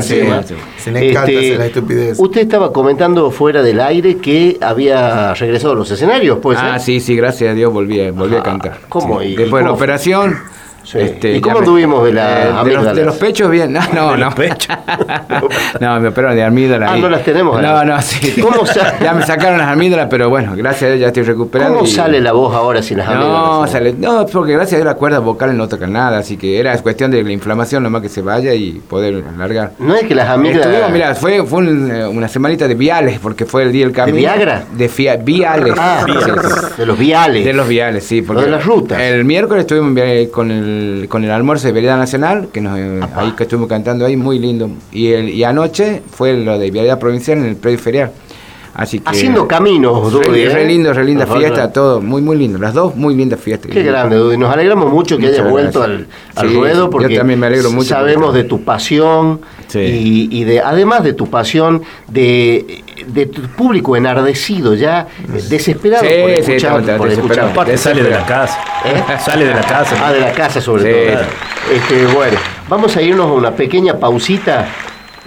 se le encanta este, la estupidez. Usted estaba comentando fuera del aire que había regresado a los escenarios, pues. Ah, sí, sí, gracias a Dios volví, volví a cantar. ¿Cómo? Sí. Después de la operación este, ¿Y cómo tuvimos de la eh, de, los, pechos bien? [laughs] [laughs] No, no, no. no, me operaron de amígdala. Ah, no las tenemos. No, no, sí. [laughs] ¿Cómo ya me sacaron las amígdalas, pero bueno, gracias a Dios ya estoy recuperado. ¿Cómo sale la voz ahora sin las amígdalas? No, sale, no, porque gracias a Dios las cuerdas vocales no tocan nada, así que era cuestión de la inflamación nomás que se vaya y poder alargar. No es que las amígdalas. mira, fue, fue eh, una semanita de viales, porque fue el día del cambio. ¿De Viagra? De viales. Ah, de los viales. De los viales, sí. Porque de. El miércoles estuvimos con el, con el almuerzo de Vereda Nacional, que nos, eh, ahí que estuvimos cantando ahí, muy lindo. Y, el, y anoche fue lo de Vialidad Provincial en el predio ferial. Así que, Haciendo caminos, Dudy. Re, ¿eh? lindo, re linda fiesta, todo, muy, muy lindo. Las dos muy lindas fiestas. Qué grande, Dudy. Nos alegramos mucho que hayas vuelto al, ruedo porque yo también me alegro mucho sabemos de tu pasión y, de además de tu pasión de, de tu público enardecido, ya desesperado por escuchar. por escuchar. Sale de la casa. ¿Eh? Sale de la casa. Ah, de la casa sobre todo. Este, bueno, vamos a irnos a una pequeña pausita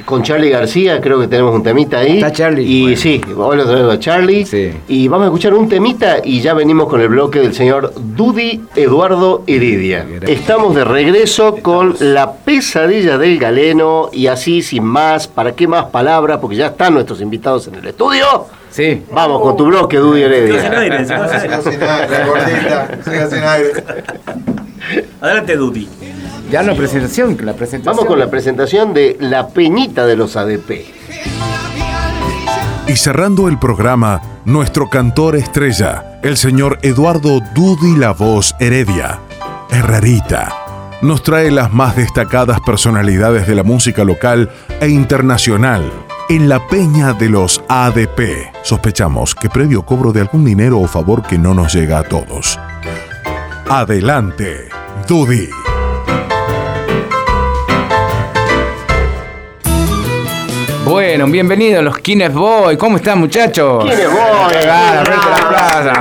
con Charlie García, creo que tenemos un temita ahí. Está Charlie. Y sí, hoy lo traigo a Charlie. Y vamos a escuchar un temita y ya venimos con el bloque del señor Dudy Eduardo Heredia. Estamos de regreso con la pesadilla del galeno y así sin más, ¿para qué más palabras? Porque ya están nuestros invitados en el estudio. Sí. Vamos con tu bloque, Dudy Heredia. Adelante, Dudy. Ya la presentación, la presentación. Vamos con la presentación de La Peñita de los ADP. Y cerrando el programa, nuestro cantor estrella, el señor Eduardo Dudi La Voz Heredia, Herrerita, nos trae las más destacadas personalidades de la música local e internacional en la Peña de los ADP. Sospechamos que previo cobro de algún dinero o favor que no nos llega a todos. Adelante, Dudi. Bueno, bienvenidos los Kines Boy. ¿Cómo están, muchachos? Kines Boy. la plaza.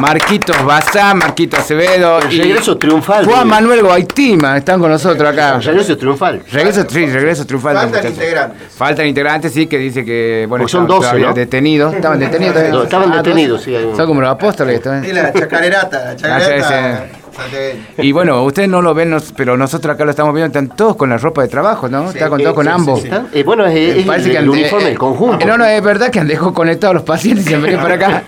Marquitos Bazá, Marquito Acevedo. El regreso triunfal. Juan Manuel Guaitima están con nosotros acá. regreso triunfal. Regreso, sí, regreso triunfal. Faltan integrantes. Faltan integrantes, sí, que dice que. Bueno, son 12, ¿no? detenidos. Estaban detenidos. [laughs] estaban ah, detenidos, sí. Son como los apóstoles. Sí, la chacarerata. La chacarerata. Y bueno, ustedes no lo ven, pero nosotros acá lo estamos viendo, están todos con la ropa de trabajo, ¿no? Está con, todos con ambos. Eh, bueno, es, Parece el, que uniforme, el conjunto. No, no, es verdad que han dejado conectados los pacientes y han venido para acá.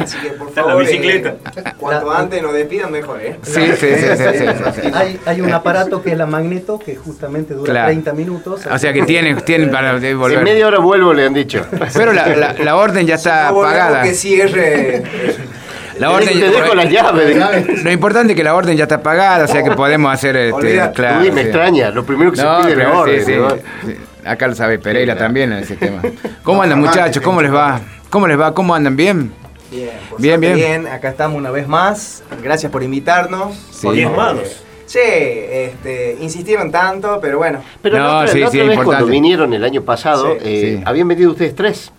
así que por favor, la bicicleta. cuanto antes nos despidan, mejor, ¿eh? Sí, sí, sí. sí, hay, hay, un aparato que es la magneto que justamente dura 30 minutos. O sea que tienen, tienen para volver. En media hora vuelvo, le han dicho. Pero la, la, orden ya está pagada. que cierre. La orden te dejo las llaves. Lo importante es que la orden ya está pagada, o sea que podemos hacer este, claro. Uy, me extraña, lo primero que se pide es la orden. Acá lo sabe Pereira también en ese tema. ¿Cómo andan muchachos? ¿Cómo les va? ¿Cómo les va? ¿Cómo andan? ¿Bien? Bien, bien, bien. bien. Acá estamos una vez más. Gracias por invitarnos. Sí. manos. Sí, este, insistieron tanto, pero bueno. Pero no, la otra, sí, la otra vez cuando vinieron el año pasado, eh, habían venido ustedes tres.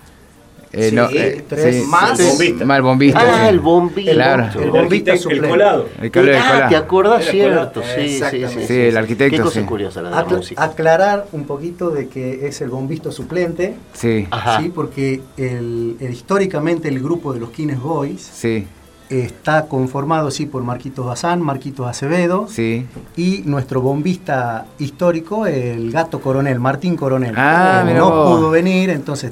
Eh, sí, eh, tres más. Bombista. Más el bombista. Ah, el bombista. Claro. El bombista el colado. El colado. Ah, ¿te acuerdas? Cierto, sí, sí, sí, sí. el arquitecto. Qué cosa curiosa la de la música. Aclarar un poquito de que es el bombista suplente. Sí. Ajá. Sí, porque el, el, históricamente el grupo de los Kines Boys. Sí está conformado sí por Marquitos Bazán, Marquitos Acevedo sí. y nuestro bombista histórico, el gato coronel, Martín Coronel. Ah, no pudo venir, entonces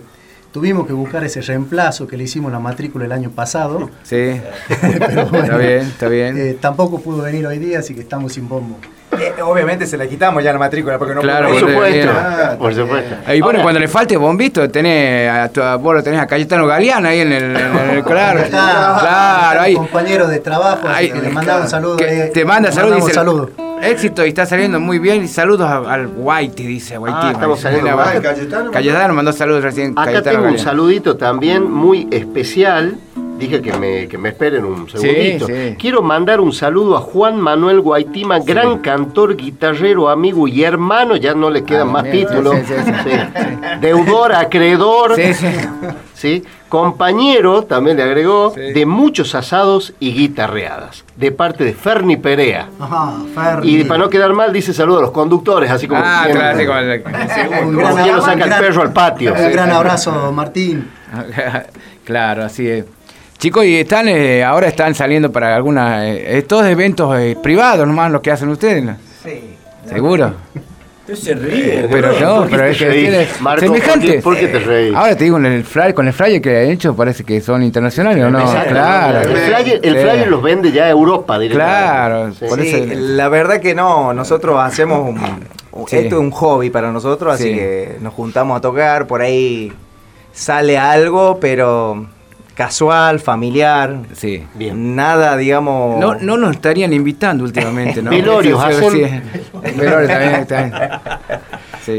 Tuvimos que buscar ese reemplazo que le hicimos la matrícula el año pasado. Sí. [laughs] está bien, está bien. Eh, tampoco pudo venir hoy día, así que estamos sin bombo. Eh, obviamente se la quitamos ya la matrícula porque no claro, por supuesto, ah, por supuesto. Y bueno, cuando le falte bombito, tenés a tu, vos lo tenés a Cayetano Galeano ahí en el, en claro. claro, ahí. compañero de trabajo, ahí, que le mandaba un saludo. te manda saludos dice. Saludo. Éxito y está saliendo muy bien. Y saludos al White, dice White. Ah, estamos saliendo. Cayetano, Cayetano mandó saludos recién. Acá tengo un saludito también muy especial dije que me, que me esperen un segundito. Quiero mandar un saludo a Juan Manuel Guaitima, gran cantor, guitarrero, amigo y hermano, ya no le quedan más títulos. Deudor, acreedor. Sí, Compañero, también le agregó, de muchos asados y guitarreadas, de parte de Ferni Perea. Ajá, Ferni. Y para no quedar mal, dice saludo a los conductores, así como. Ah, claro, como, como saca el perro al patio. Un gran abrazo, Martín. [laughs] claro, así es. Chicos, y están eh, ahora están saliendo para algunas. Eh, estos eventos eh, privados nomás lo que hacen ustedes. Sí. ¿Seguro? se ríe. Pero no, pero es que tiene semejante. ¿por qué, te reís? Ahora te digo, con el flyer, con el flyer que han hecho parece que son internacionales, ¿o no? Claro. El flyer, el flyer los vende ya a Europa directamente. Claro. Sí. la verdad que no, nosotros hacemos un, esto es un hobby para nosotros, así que nos juntamos a tocar, por ahí sale algo, pero casual, familiar. Sí. Bien. Nada, digamos. No, no nos estarían invitando últimamente, ¿no? [laughs] Velorios, hacen... Velorios también, también.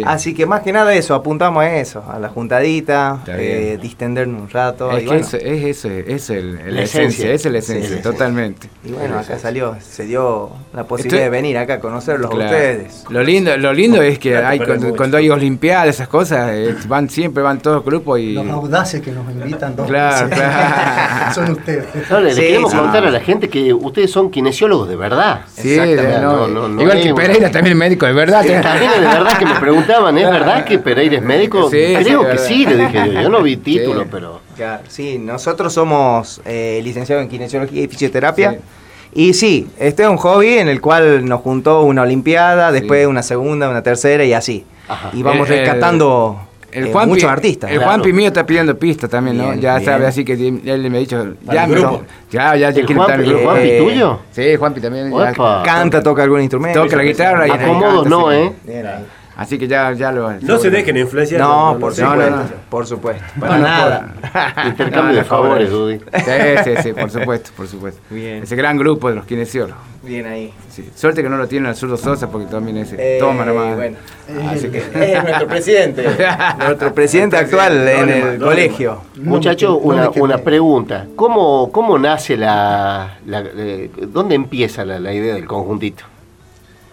Así que más que nada eso, apuntamos a eso, a la juntadita, eh, distendernos un rato. Es que es, eso, es el, la, esencia, es la esencia, totalmente. Y bueno, acá salió, se dio la posibilidad de venir acá a conocerlos a ustedes. Lo lindo, lo lindo es que hay cuando, hay olimpiadas, esas cosas, eh, van siempre van todos los grupos y. Los audaces que nos invitan dos Claro, claro. [laughs] son ustedes. le, queremos contar a la gente que ustedes son kinesiólogos de verdad. Sí, igual que Pereira también médico de verdad. También de verdad que me preguntaban, ¿es [laughs] verdad que Pereira es médico? Creo que sí, le dije yo. Yo no vi [laughs] título, pero. Claro, sí, nosotros somos eh, licenciados en kinesiología y fisioterapia. Y sí, este es un hobby en el cual nos juntó una olimpiada, después una segunda, una tercera y así. Y vamos rescatando el eh, muchos artistas. El Juanpi mío está pidiendo pista también, ¿no? ya sabe, así que él me ha dicho, ya, me ya, ya, ya quiere estar en el grupo. ¿Juanpi tuyo? Sí, Juanpi también. Canta, toca algún instrumento. Toca la guitarra. y Acomodos no, ¿eh? Así que ya, ya lo. No se dejen influenciar. No, por, supuesto, por supuesto. Para nada. [laughs] Intercambio de favores, Dudy. Sí, sí, sí, por supuesto, por supuesto. Bien. Ese gran grupo de los kinesiólogos. Bien ahí. Sí. Suerte que no lo tiene el zurdo Sosa porque también ese. Eh, toma nomás. Bueno. Así que. [laughs] Es nuestro presidente. [laughs] nuestro presidente actual en el colegio. Muchacho, una, una pregunta. ¿Cómo, cómo nace la. la eh, ¿Dónde empieza la, la idea del conjuntito?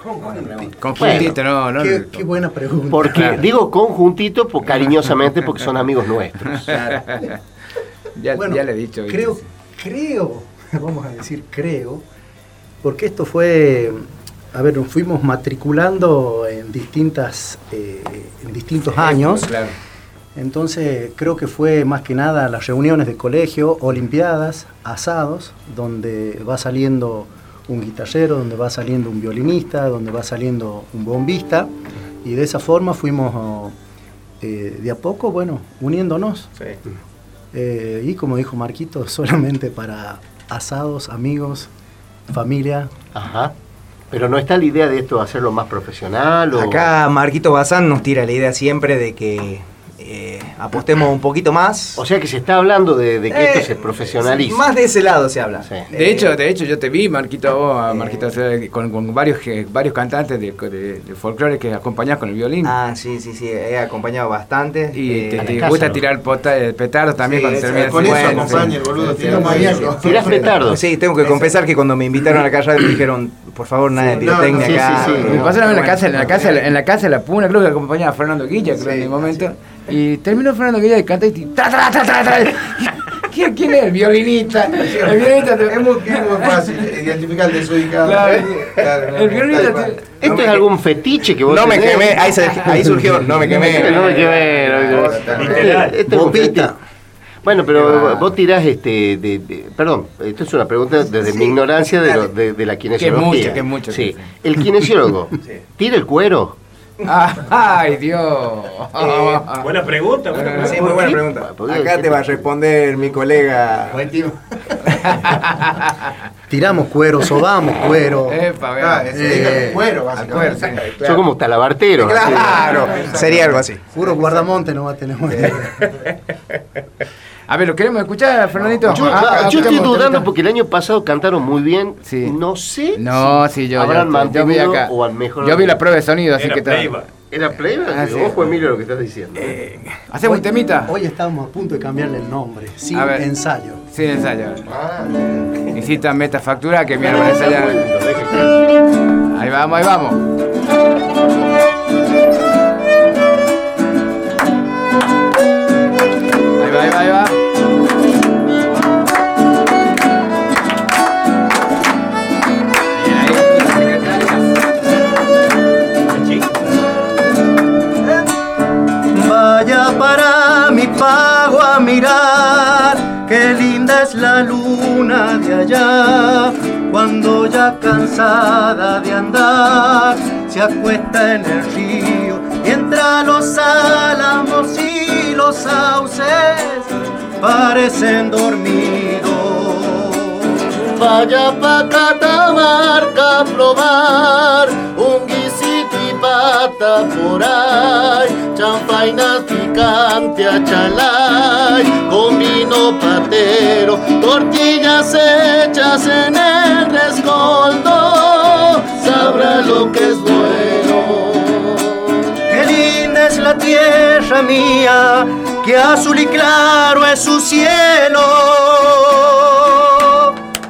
Conjuntito, no, no. Qué, buena pregunta. Porque digo conjuntito por, [laughs] cariñosamente porque son amigos nuestros. [laughs] ya, ya, le he dicho. Creo, creo, [laughs] vamos a decir creo, porque esto fue, a ver, nos fuimos matriculando en distintas, eh, en distintos años. Claro. Entonces creo que fue más que nada las reuniones de colegio, olimpiadas, asados, donde va saliendo un guitarrero, donde va saliendo un violinista, donde va saliendo un bombista, y de esa forma fuimos eh, de a poco, bueno, uniéndonos. Eh, y como dijo Marquito, [laughs] solamente para asados, amigos, familia. Ajá. Pero no está la idea de esto hacerlo más profesional. Acá Marquito Bazán nos tira la idea siempre de que eh, apostemos un poquito más. O sea que se está hablando de, que esto eh, se profesionalice. Más de ese lado se habla. De hecho, de hecho yo te vi, Marquito, vos, Marquito, con, varios varios cantantes de, folclore que acompañás con el violín. Ah, sí, sí, sí, he acompañado bastante. Y te, eh, gusta tirar petardo también cuando terminas. Con eso acompaña el boludo, tirás petardo. Sí, tengo que confesar que cuando me invitaron a la casa me dijeron, por favor, nada de pirotecnia acá. Me pasó en la casa, en la casa, en la casa de la Puna, creo que acompañaba a Fernando Guilla, creo en el momento. Y terminó Fernando Guilla y canta y tra, tra, tra, tra, tra. [laughs] ¿Quién, ¿Quién es el violinista? [laughs] El violinista es, muy, fácil identificar el desubicado. Claro, claro, el violinista. ¿Esto es algún fetiche que vos No me quemé, ahí, ahí surgió, no me quemé. no me quemé. No me quemé. Esto es Bueno, pero vos tirás este, de, de, perdón, esto es una pregunta desde mi ignorancia de, lo, de, de, la kinesiología. Que mucho, que mucho. Sí. El kinesiólogo, [laughs] ¿tira el cuero? ¡Ay, Dios! Eh, buena pregunta. Buena Sí, muy buena pregunta. Acá te va a responder mi colega. [laughs] Tiramos cuero, sobamos cuero. Epa, ah, eh, cuero, básicamente. Yo como talabartero. Claro, sería algo así. Puro guardamonte no va a tener. [laughs] A ver, ¿lo queremos escuchar, Fernandito? Yo, ah, ah, estoy dudando porque el año pasado cantaron muy bien. Sí. No sé. No, sí, yo, habrán yo, vi acá. o al mejor. Yo vi la prueba de sonido, así Era que playback. ¿Era playback? Ah, sí. Ojo, Emilio, lo que estás diciendo. Eh, ¿Hacemos un temita? Hoy estamos a punto de cambiarle el nombre. Sin ensayo. Sin ensayo. Ah, Necesita meta factura que mi hermano ensaya. Ahí vamos, ahí vamos. Mirar, qué linda es la luna de allá, cuando ya cansada de andar, se acuesta en el río, mientras los álamos y los sauces parecen dormidos. Vaya pa' Catamarca a probar un y pata por ahí, champainas picante a chalay, con vino patero, tortillas hechas en el rescoldo, sabrá lo que es bueno es la tierra mía, que azul y claro es su cielo.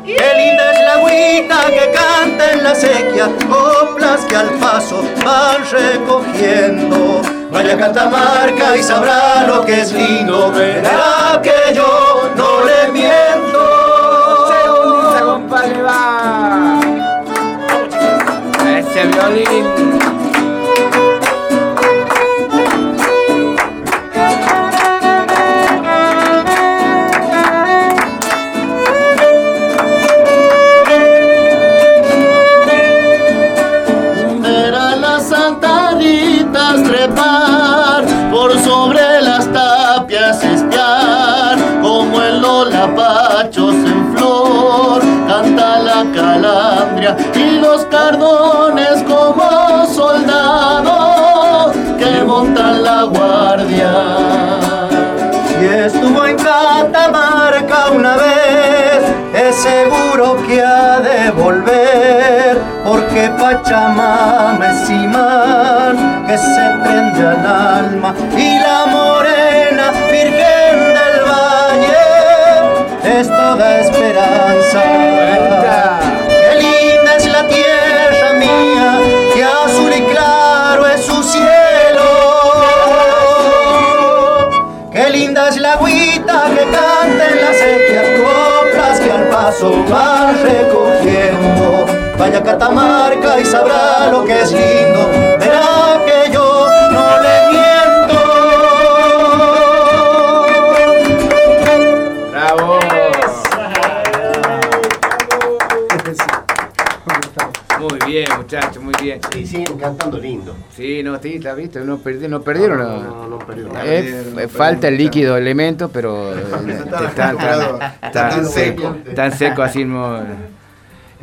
Qué linda es la agüita que canta sequía, coplas que al paso van recogiendo. Vaya Catamarca y sabrá lo que es lindo, verá que yo no le miento. compadre, va. Ese violín. Los cardones como soldados que montan la guardia. Si estuvo en Catamarca una vez, es seguro que ha de volver, porque Pachamama es imán que se prende al alma paso va recogiendo. Vaya a Catamarca y sabrá lo que es lindo. Verá que yo no le miento. ¡Bravo! Muy bien, muchachos, muy bien. Sí, siguen cantando lindo. Sí, no, sí, la viste, no, perdieron, no perdieron. No, no, no, eh, falta el líquido elemento, pero [laughs] está, tan seco. Tan seco así.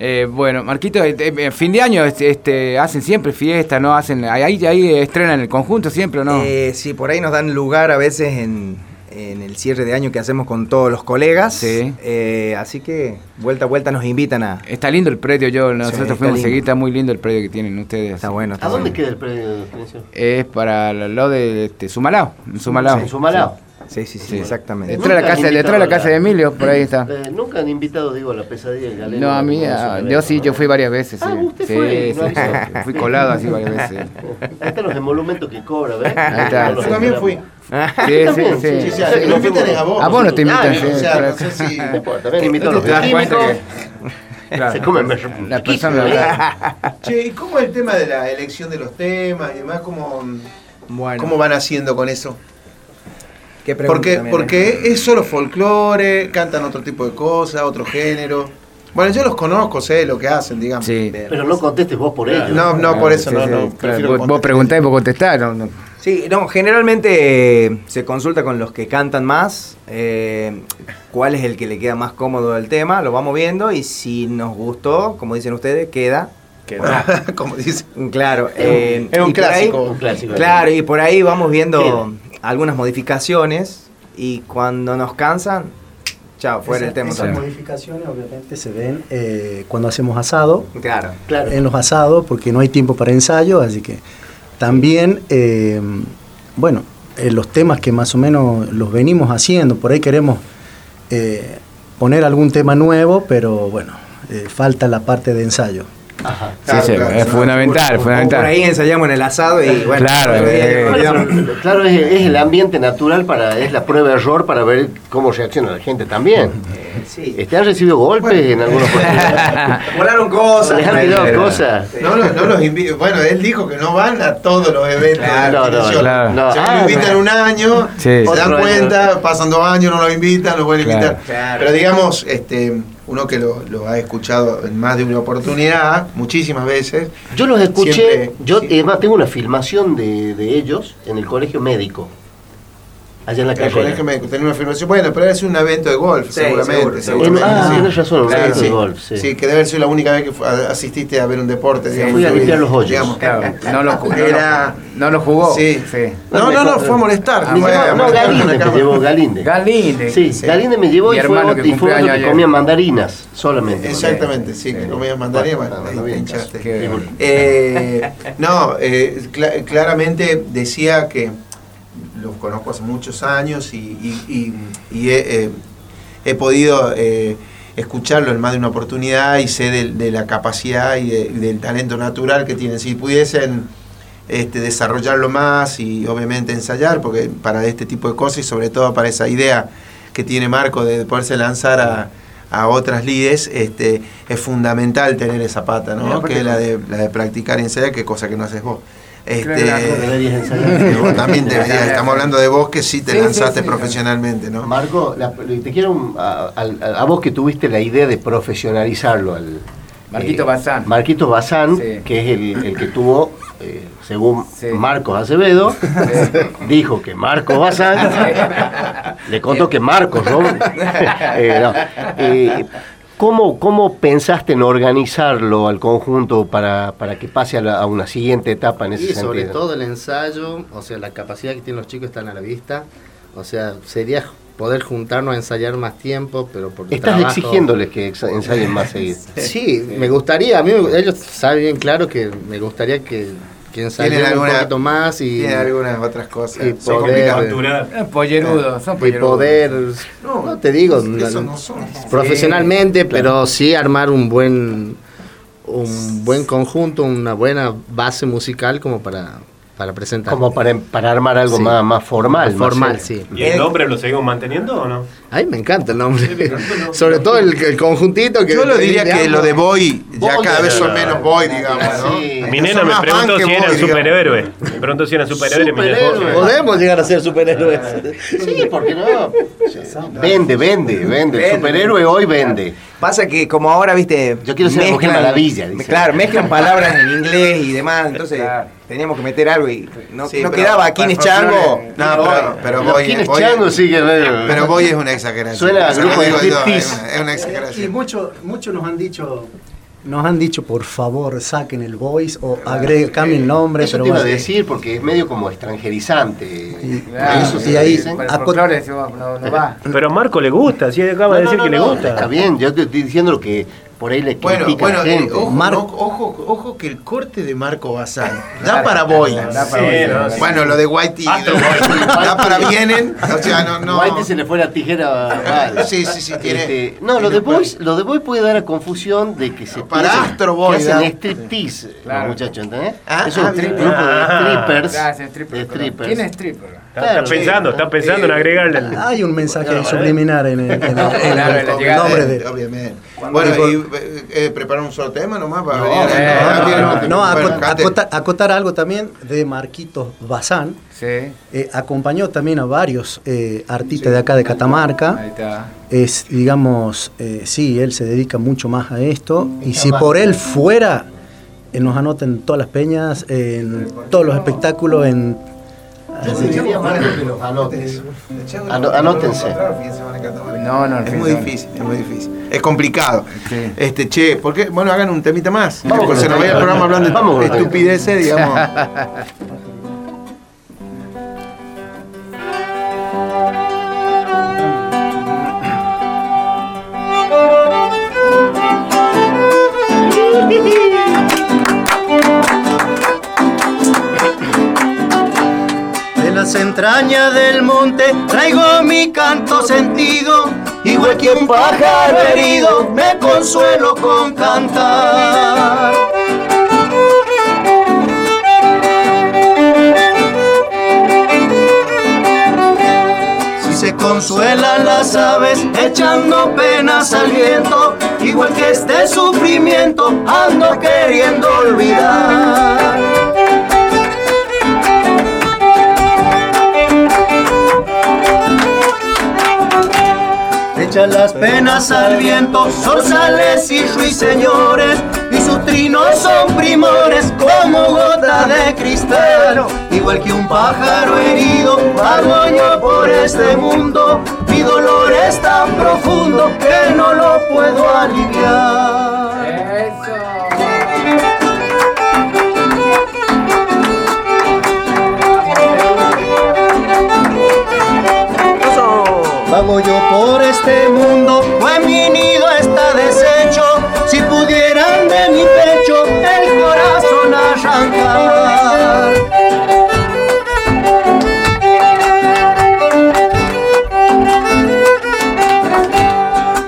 Eh, bueno, Marquito, eh, eh, fin de año este, este, hacen siempre fiesta, ¿no? Hacen, ahí, ahí estrenan el conjunto siempre, ¿o no? Eh, sí, por ahí nos dan lugar a veces en, en el cierre de año que hacemos con todos los colegas. Sí. Eh, así que vuelta a vuelta nos invitan a. Está lindo el predio, yo nosotros fuimos seguir, está muy lindo el predio que tienen ustedes. Está bueno. ¿A dónde queda el predio? Es para el lado de este, Sumalao. Sumalao. Sumalao. Sí, sí, sí, exactamente. Detrás de la casa, detrás de la casa de Emilio, por ahí está. Eh, nunca han invitado, digo, a la pesadilla del galeno. No, a mí, yo sí, yo fui varias veces. Ah, sí. usted fue. Sí, fui colado así varias veces. [laughs] Ahí están los emolumentos que cobra, ¿ves? Ahí está. Yo también fui. Sí, sí, sí. sí, Lo invitan a vos. A vos no te invitan, sí. O sea, no sé si... También invito a los químicos. Claro. Se comen la persona. Che, ¿y cómo es el tema de la elección de los temas y demás? ¿Cómo, bueno. ¿cómo van haciendo con eso? ¿Qué porque también, porque ¿eh? es solo folclore, cantan otro tipo de cosas, otro género. Bueno, yo los conozco, sé lo que hacen, digamos. Sí. Pero no contestes vos por ellos. No, no, por eso Sí, no. sí. no Claro, vos, vos preguntáis y vos contestás. No, no. Sí, no, generalmente eh, se consulta con los que cantan más, eh, cuál es el que le queda más cómodo del tema, lo vamos viendo y si nos gustó, como dicen ustedes, queda. [laughs] Como dice. Claro, eh, Es un ahí- clásico. Un clásico. Claro, y por ahí vamos viendo algunas modificaciones y cuando nos cansan, chao, fuera el tema. Esas modificaciones obviamente se ven eh, cuando hacemos asado, Claro. Claro. en los asados, porque no hay tiempo para ensayo, así que también, eh, bueno, eh, los temas que más o menos los venimos haciendo, por ahí queremos eh, poner algún tema nuevo, pero bueno, eh, falta la parte de ensayo. Ajá. Sí, sí, es fundamental, Por fundamental. ahí ensayamos en el asado y bueno. Claro, eh. Claro, es, es el ambiente natural para, es la prueba de error para ver cómo reacciona la gente también. Sí. Este, ¿Han recibido golpes en algunos [laughs] Volaron cosas. ¿Les han tirado cosas? No, no, no los invi- Bueno, él dijo que no van a todos los eventos. Claro, de la no, claro. no. Se Ah, lo invitan un año, Sí. se dan año. cuenta, pasan dos años, no lo invitan, lo vuelven a Claro. invitar. Claro. Pero digamos, este, uno que lo, lo ha escuchado en más de una oportunidad, muchísimas veces. Yo los escuché, Siempre- yo además tengo una filmación de, de ellos en el colegio médico, allá en la El calle. colegio médico tenía una afirmación. Bueno, pero es un evento de golf, Sí, seguramente. seguro, seguramente, Ah, sí. tienes razón, un evento de sí. golf, sí. Sí, que debe haber sido la única vez que asististe a ver un deporte. digamos, fui a limpiar vida, los hoyos. digamos. Claro, no lo, jugó, Era- no lo jugó. Sí. sí. No, no, no, fue a molestar. Me fue a llevó- no, Galinde me llevó, Galinde. Galinde. Sí, Galinde me llevó y fue, que y fue años que comía mandarinas solamente. Exactamente, sí, que comías mandarina, Bueno, bueno, bueno, ahí te bien. hinchaste. Qué- Eh, no, eh, cla- claramente decía que los conozco hace muchos años y, y- y- y he, eh, he podido eh, escucharlo en más de una oportunidad y sé de, la capacidad y, de- y del talento natural que tienen. Si pudiesen este, desarrollarlo más y obviamente ensayar, porque para este tipo de cosas y sobre todo para esa idea que tiene Marco de poderse lanzar a, a otras lides, este, es fundamental tener esa pata, ¿no? Que es la de, la de practicar y ensayar, que cosa que no haces vos. Este, vos [laughs] también deberías, estamos hablando de vos que sí te Sí, lanzaste sí. profesionalmente, ¿no? Marco, la- te quiero a, a- a vos que tuviste la idea de profesionalizarlo al Marquito eh, Bazán. Marquito Bazán, Sí. que es el, el que tuvo, eh, según Sí. Marcos Acevedo, [laughs] dijo que Marcos Bazán [laughs] le contó que Marcos, ¿no? Eh, no. ¿Cómo, ¿Cómo pensaste en organizarlo al conjunto para, para que pase a, la- a una siguiente etapa en ese Y sentido? sobre todo el ensayo, o sea, la capacidad que tienen los chicos están a la vista. O sea, sería poder juntarnos a ensayar más tiempo, pero por Estás trabajo- exigiéndoles que ensayen más [laughs] seguido. Sí, me gustaría, a mí ellos saben bien claro que me gustaría que, ensayen Tienen un alguna- poquito más y, Tiene algunas otras cosas. y Son poder, complicadas. Eh, Pollerudos, son y pollerudos. poder, No, no te digo, eso no- son. profesionalmente, pero sí armar un buen un buen conjunto, una buena base musical como para, para presentar. Como para, para armar algo Sí. más, más formal. Más formal, sí. ¿Y el nombre lo seguimos manteniendo o no? Ay, me encanta el nombre. Sobre todo el, conjuntito que. Yo lo diría que lo de Boy, ya cada vez son menos Boy, digamos, ¿no? Mi nena me preguntó si era superhéroe. Me preguntó si era superhéroe. Podemos llegar a ser superhéroes. Sí, ¿por qué no? Vende, vende, vende. El superhéroe hoy vende. Pasa que como ahora, viste... Yo quiero ser mujer maravilla. Claro, mezclan [laughs] palabras en inglés y demás, entonces teníamos que meter algo y no, no quedaba aquí en Chango. No, pero, pero voy, es Chango sí que Pero voy es una exageración. Suena a grupo de Es una exageración. Y muchos muchos nos han dicho nos han dicho por favor saquen el voice o agreguen, cambien el nombre. Eso te iba a decir porque es medio como extranjerizante. Y, eso y ahí Pero a Marco le gusta, si acaba de decir que le gusta. Está bien, yo te estoy diciendo lo que por ahí le bueno, bueno, eh, ojo, ojo, ojo, que el corte de Marco Bazán [laughs] da para Boy. bueno, lo de Whitey [laughs] da para vienen. O sea, no, no. Whitey se le fue la tijera Sí, sí, sí. Tiene, este, no, lo de Boy, lo de Boy puede dar a confusión de que se para Astro Boy. Que hacen striptease, los muchachos, ¿entendés? Ah, es un ah, grupo de ah. strippers. de strippers. ¿Quién es stripper? Está, pensando, está pensando en agregarle. Hay un mensaje subliminar en el, nombre de. Obviamente. Bueno, y eh, eh, preparar un solo tema nomás para venir. No, acotar, algo también de Marquitos Bazán. Sí. Eh, acompañó también a varios artistas de acá de Catamarca. Ahí está. Es, digamos, sí, él se dedica mucho más a esto. Y si por él fuera, nos anoten todas las peñas, en todos los espectáculos, en que los anotes. anótense. No, no, es muy difícil, es muy difícil. Es complicado. Este, che, ¿por qué? Bueno, hagan un temita más. Porque se nos vaya el programa hablando de estupideces, digamos. [laughs] las entrañas del monte traigo mi canto sentido, igual que un pájaro herido me consuelo con cantar. Si se consuelan las aves echando penas al viento, igual que este sufrimiento ando queriendo olvidar. Echan las penas al viento, zorzales y ruiseñores, y sus trinos son primores como gota de cristal. Igual que un pájaro herido, vago yo por este mundo, mi dolor es tan profundo que no lo puedo aliviar. Yo por este mundo, pues mi nido está deshecho. Si pudieran de mi pecho el corazón arrancar.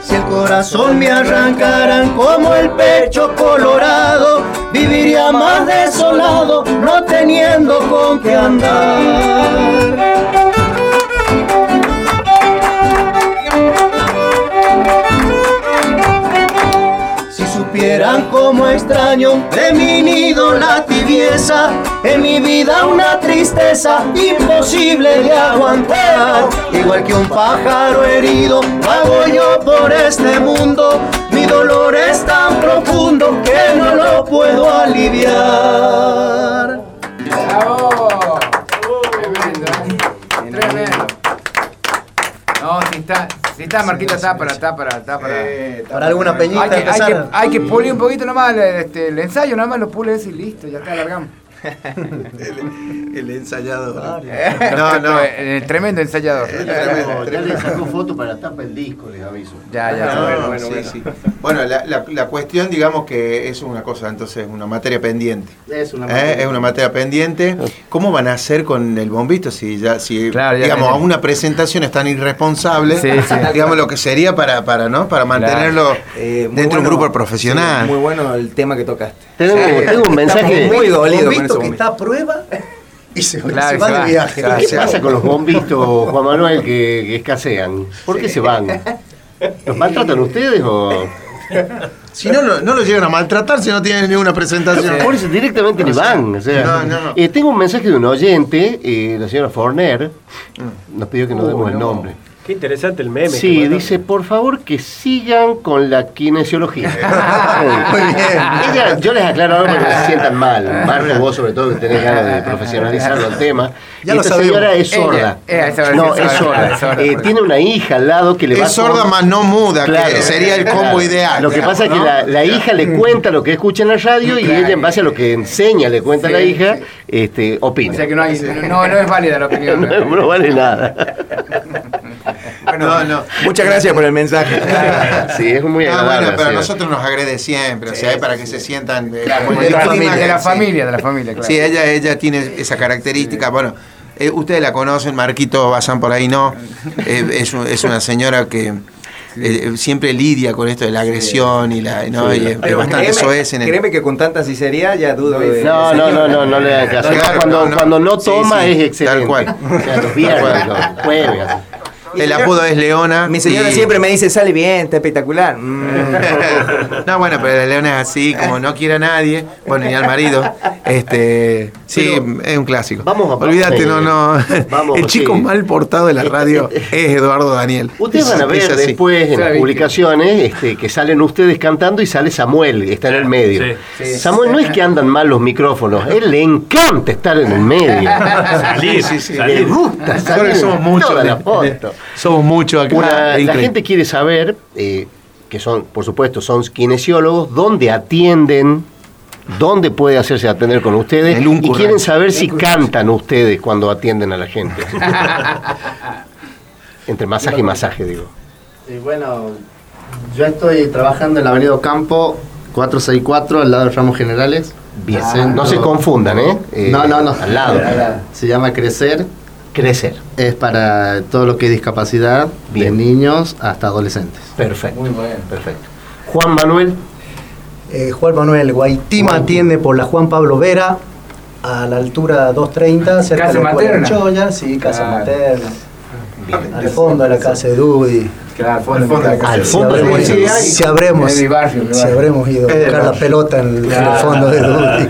Si el corazón me arrancaran como el pecho colorado, viviría más desolado, no teniendo con qué andar. Extraño de mi nido la tibieza, en mi vida una tristeza imposible de aguantar. Igual que un pájaro herido, vago yo por este mundo, mi dolor es tan profundo que no lo puedo aliviar. Está, si está, para, está para, está para. para alguna peñita. Hay que, hay que, hay que pulir un poquito nomás este, el ensayo, nada más lo pules y listo, ya está, alargamos el, ensayador. No, no. El tremendo ensayador. ya le sacó foto para tapa el disco, les aviso. Ya, ya. bueno, bueno, bueno. la, la, la, cuestión, digamos que es una cosa, entonces, una materia pendiente. Es una ¿Eh? materia, es una materia pendiente. ¿Cómo van a hacer con el bombito si ya, si digamos, a una presentación es tan irresponsable, digamos lo que sería para, para, ¿no? para mantenerlo eh, dentro de un grupo profesional? muy bueno el tema que tocaste. Tengo, tengo un mensaje muy dolido que está a prueba y se, va de viaje. ¿Qué pasa con los bombitos, Juan Manuel, que, escasean? ¿Por qué se van? ¿Los maltratan ustedes o.? Si no, no, lo llegan a maltratar si no tienen ninguna presentación. Por eso directamente le van. Eh, tengo un mensaje de un oyente, eh, la señora Forner, nos pidió que nos demos el nombre. Qué interesante el meme. Sí, dice, por favor que sigan con la kinesiología. [laughs] Muy bien. [laughs] yo les aclaro ahora para que se sientan mal. Marco, vos sobre todo que tenés ganas de profesionalizar el tema. Ya Esta señora es sorda. no, es sorda. Eh, tiene una hija al lado que le va Es sorda más no muda, que sería el combo ideal. Lo que pasa es que la, hija le cuenta lo que escucha en la radio y ella en base a lo que enseña, le cuenta a la hija, este, opina. O sea que no, hay, no, no es válida la opinión. [laughs] no vale nada. No, no. Muchas gracias por el mensaje. sí, es muy agradable. bueno, pero a nosotros nos agrede siempre, o sea, es para que se sientan de, la, familia, de la familia, de la familia, claro. Sí, ella, ella tiene esa característica, bueno, eh, ustedes la conocen, Marquito Bazán por ahí no, eh, es, es, una señora que eh, siempre lidia con esto de la agresión y la ¿no? y es, bastante soez en el... Créeme que con tanta sinceridad ya dudo de... No, no, no, no, no le da caso. cuando, no, cuando no toma es excelente. Tal cual. O sea, los viernes, los jueves. El apodo es Leona. Mi señora siempre me dice, sale bien, está espectacular. [laughs] Mm. no, bueno, pero la Leona es así, como no quiere a nadie, bueno, ni al marido. Este, sí, es un clásico. Vamos a Olvídate, no, no. el chico mal portado de la radio es Eduardo Daniel. Ustedes van a ver después en las publicaciones este, que salen ustedes cantando y sale Samuel, está en el medio. Samuel no es que andan mal los micrófonos, él le encanta estar en el medio. [laughs] Salir, sí, sí, Le gusta salir somos muchos. Somos muchos acá. la gente quiere saber, eh, que son, por supuesto, son kinesiólogos, dónde atienden, dónde puede hacerse atender con ustedes y quieren saber si cantan ustedes cuando atienden a la gente. [laughs] Entre masaje y masaje, digo. Y bueno, yo estoy trabajando en la Avenida Campo 464, al lado de Ramos Generales. Bien, no se confundan, ¿eh? no, no, no. Al lado. Se llama Crecer crecer. Es para todo lo que es discapacidad, de niños hasta adolescentes. Perfecto. Muy bien. Perfecto. Juan Manuel. Eh, Juan Manuel Guaitima atiende por la Juan Pablo Vera a la altura 230, cerca casa de materna. Choya, sí, casa materna. Al fondo de la casa de Dudy. Claro, al fondo, de la casa. Al fondo de si, si, habremos, si habremos ido a buscar la pelota en el, fondo de Dudy.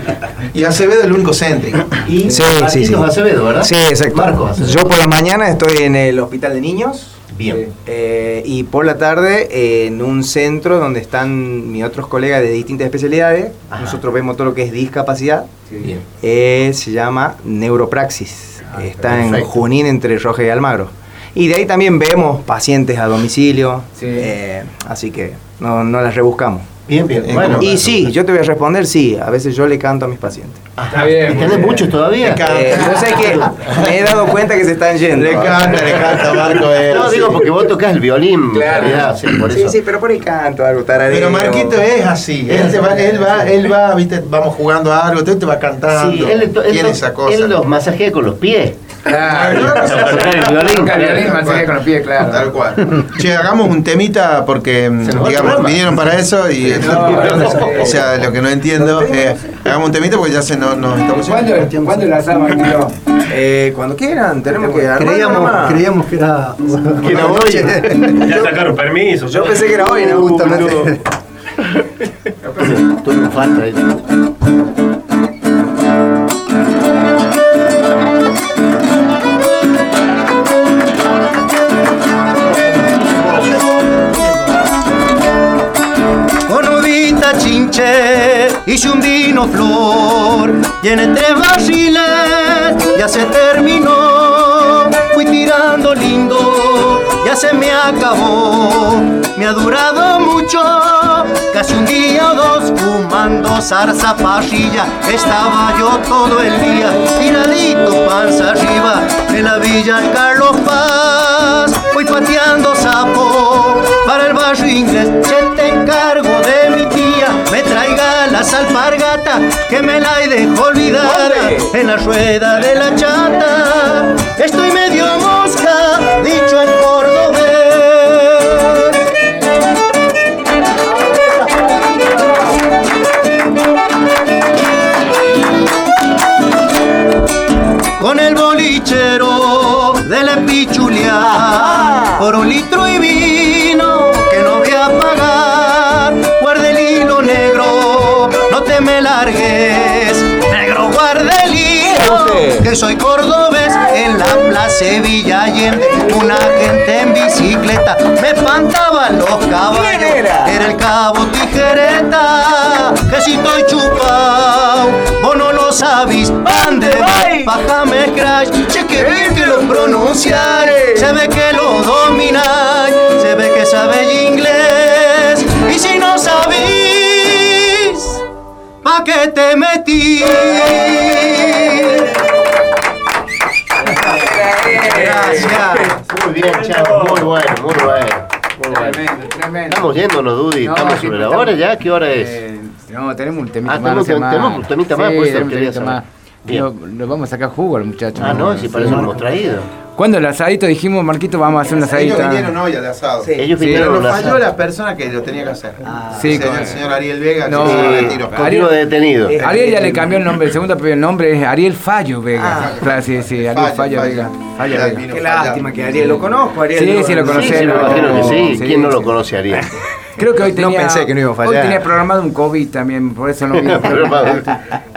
Y Acevedo es el único céntrico. sí, sí, sí. Acevedo, ¿verdad? Sí, exacto. Yo por la mañana estoy en el hospital de niños. Bien. Eh, y por la tarde en un centro donde están mis otros colegas de distintas especialidades. Nosotros vemos todo lo que es discapacidad. Bien. Eh, se llama Neuropraxis. Ah, Está en Junín entre Roja y Almagro. Y de ahí también vemos pacientes a domicilio. Eh, así que no, no las rebuscamos. Bien, bien. Bueno, y sí, yo te voy a responder, sí. A veces yo le canto a mis pacientes. Está bien. ¿Y tenés muchos todavía? Eh, no sé que me he dado cuenta que se están yendo. Le canta, le canta, Marco. no, digo porque vos tocas el violín. Claro. sí, por eso. sí, sí, pero por ahí canto algo tarareo. Pero Marquito es así. Él, va, él va, él va, viste, vamos jugando a algo, tú te vas cantando. Sí, él, él, tiene esa cosa. Él los masajea con los pies. Claro, el violín, el con los pies, claro. Tal cual. Che, hagamos un temita porque digamos, vinieron para eso y [laughs] o sea, lo que no entiendo, eh, hagamos un temita porque ya se nos, nos estamos ¿Cuándo, ¿Cuándo lanzamos eh, Cuando quieran, tenemos que creíamos, creíamos que era, que era hoy. [laughs] ya sacaron permiso. Yo pensé que era hoy, ¿no? Justamente. Tú no falta ahí. Hice un vino flor y tres barriles ya se terminó. Fui tirando lindo, ya se me acabó. Me ha durado mucho, casi un día o dos fumando zarza parrilla. Estaba yo todo el día tiradito panza arriba en la villa Carlos Paz. Fui pateando sapo para el barrio inglés. Se te encargo de mi las alpargatas que me la dejó olvidada en la rueda de la chata. Estoy medio mosca, dicho en cordobés. fichero de la pichulia por un litro y vino que soy cordobés en la plaza Villa Allende, una gente en bicicleta me espantaban los caballos. Era? el cabo tijereta, que si estoy chupado, vos no lo sabís, ande, bájame crash, cheque bien que lo pronunciar, se ve que lo domináis, se ve que sabéis inglés, y si no sabís, ¿pa' qué te metí? Gracias. Muy bien, chavo, muy bueno, muy bueno. Tremendo, tremendo. Estamos yéndonos, Dudy. estamos sobre la hora ya. ¿Qué hora es? Eh, no, tenemos un temita ah, más. Tenemos, un temita más, pues eso quería saber. Lo, vamos a sacar jugo al muchacho. Ah, no, si para eso lo hemos traído. Cuando el asadito dijimos, Marquito, vamos a hacer un asadito. Ellos vinieron hoy al asado. Sí. Ellos vinieron. Pero nos falló la persona que lo tenía que hacer. Ah, sí, con el señor Ariel Vega, no, que retiro. Ariel, detenido. Eh, Ariel ya le cambió el nombre, el segundo el nombre es Ariel Fallo Vega. Ah, claro, sí, sí, Ariel Fallo, Vega. Fallo Vega. Qué lástima que Ariel lo conozco, Ariel. Sí, sí, lo conocemos. Sí, me imagino que sí. ¿Quién no lo conoce, Ariel? [laughs] Creo que hoy tenía. No pensé que no iba a fallar. Hoy tenía programado un COVID también, por eso no [laughs] vino.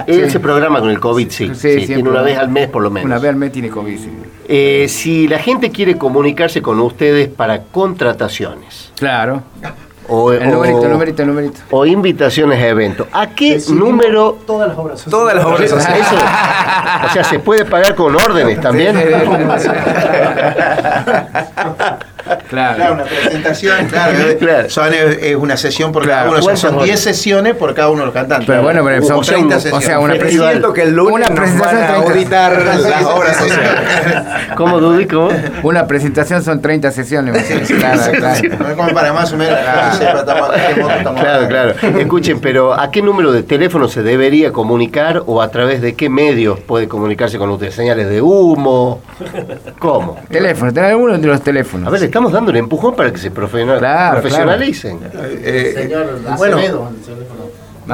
Ese programa con el COVID, sí. sí, tiene una vez al mes por lo menos. Una vez al mes tiene COVID, sí. Eh, si la gente quiere comunicarse con ustedes para contrataciones. Claro. O, el numerito, el numerito, el numerito. O invitaciones a eventos. ¿A qué número? Todas las obras sociales. Todas las obras sociales. o sea, se puede pagar con órdenes también. [laughs] Claro. una presentación, [laughs] claro. Son, es una sesión por cada uno. son 10 sesiones por cada uno de los cantantes. Pero bueno, pero son 30 sesiones. O sea, una presentación que el lunes una presentación van a auditar [laughs] las obras sociales. ¿Cómo, Dudy? ¿Cómo? Una presentación son 30 sesiones. claro, claro. como para más o menos. Claro, claro. Escuchen, pero ¿a qué número de teléfono se debería comunicar o a través de qué medios puede comunicarse con ustedes? ¿Señales de humo? ¿Cómo? Teléfono, tener alguno de los teléfonos. A ver, estamos dando un empujón para que se profesionalicen. Eh, Señor bueno,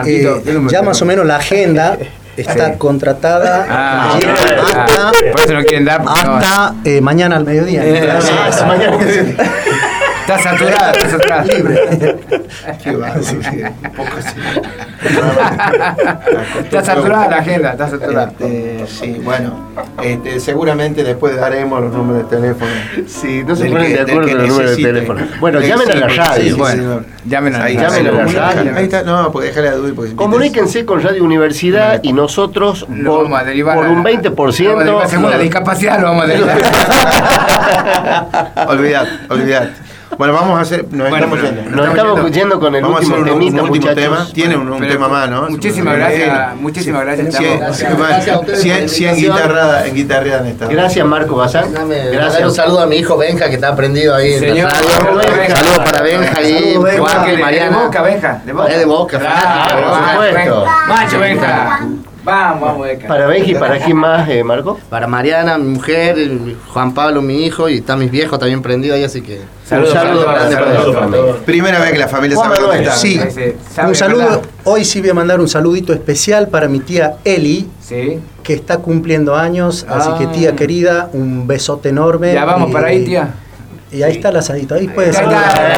eh, ya más o menos la agenda [laughs] está contratada ah, hasta, por eso no quieren dar hasta eh, mañana al mediodía. mañana. [laughs] Está saturada, está saturada. Libre. Qué va, sí, sí. Está saturada la agenda, está saturada. Este, sí, bueno, este, seguramente después daremos los números de teléfono. Sí, no se ponen de acuerdo con los números de teléfono. Bueno, llamen a la radio. bueno, llamen a la radio. Ahí está, no, pues déjale a Duy. Comuníquense con Radio Universidad y nosotros por, por un 20%. Según la discapacidad lo vamos a derivar. [laughs] olvidad, olvidad. Bueno, vamos a hacer. Nos estamos yendo. Nos estamos yendo con el último, un, temita, último tema. Tiene un, tema más, ¿no? Muchísimas gracias. Muchísimas gracias. 100, 100 guitarradas en guitarreada esta. Gracias, Marco Bazán. Gracias. Un saludo a mi hijo Benja que está aprendido ahí en la radio. Saludos para Benja y Mariana. De Boca, Benja. Es de Boca. Por supuesto. Macho, Benja. Vamos, vamos, Para Benji, ¿para quién más, eh, Marco? Para Mariana, mi mujer, Juan Pablo, mi hijo, y están mis viejos también prendidos ahí, así que. Saludos, saludo saludo, Primera vez que la familia sabe dónde está. Sí, un saludo. Hoy sí voy a mandar un saludito especial para mi tía Eli, que está cumpliendo años, así que tía ah. querida, un besote enorme. Ya vamos para ahí, tía. Y ahí está el asadito, ahí puede saludar.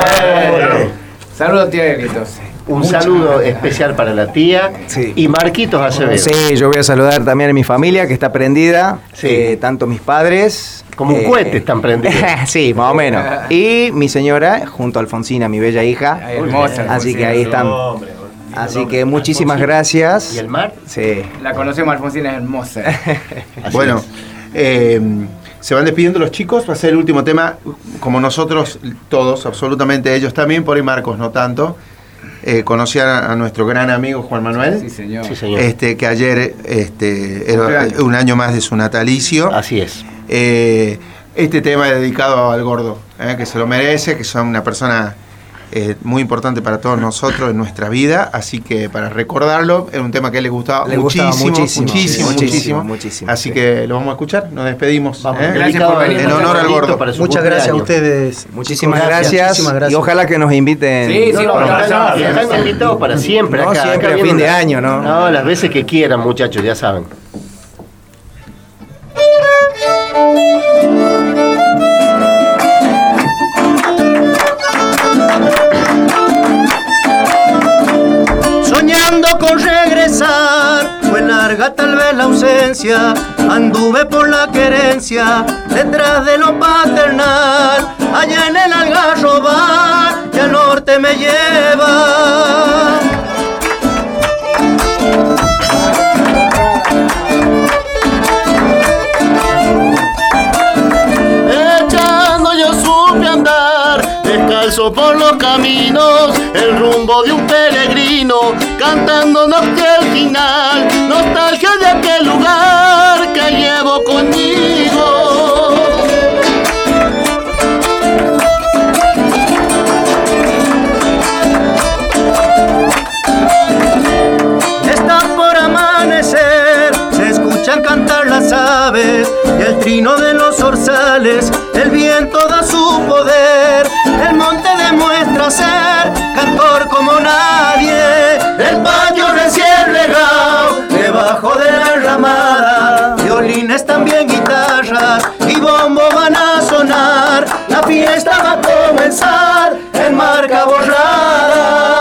Saludos, tía Eli, entonces. Un saludo especial para la tía y Marquitos Acevedo. Sí, yo voy a saludar también a mi familia que está prendida, eh, tanto mis padres. Como un eh, cohete están prendidos. [laughs] sí, más o menos. Y mi señora, junto a Alfonsina, mi bella hija. hermosa. Así que ahí están. Así que muchísimas gracias. ¿Y el mar? Sí. La conocemos, Alfonsina es hermosa. [laughs] bueno, eh, se van despidiendo los chicos, va a ser el último tema, como nosotros todos, absolutamente ellos también, por ahí Marcos no tanto eh, conocí a, nuestro gran amigo Juan Manuel. Sí, señor. Este, que ayer este, era un año más de su natalicio. Así es. Eh, este tema es dedicado al gordo, eh, que se lo merece, que es una persona eh, muy importante para todos nosotros en nuestra vida, así que para recordarlo, era un tema que le gustaba, muchísimo, muchísimo, muchísimo, muchísimo, Así que lo vamos a escuchar, nos despedimos. ¿eh? Gracias por venir. En honor al gordo. Muchas gracias a ustedes. Muchísimas gracias, Y ojalá que nos inviten. Sí, sí, no, están invitados para siempre. No, siempre a fin de año, ¿no? No, las veces que quieran, muchachos, ya saben. Herencia, anduve por la querencia, detrás de lo paternal, allá en el algarrobar, que al norte me lleva. por los caminos, el rumbo de un peregrino, cantando el final, nostalgia de aquel lugar que llevo conmigo. Está por amanecer, se escuchan cantar las aves y el trino de los orzales, el viento da su poder el monte demuestra ser También guitarras y bombo van a sonar. La fiesta va a comenzar en marca borrada.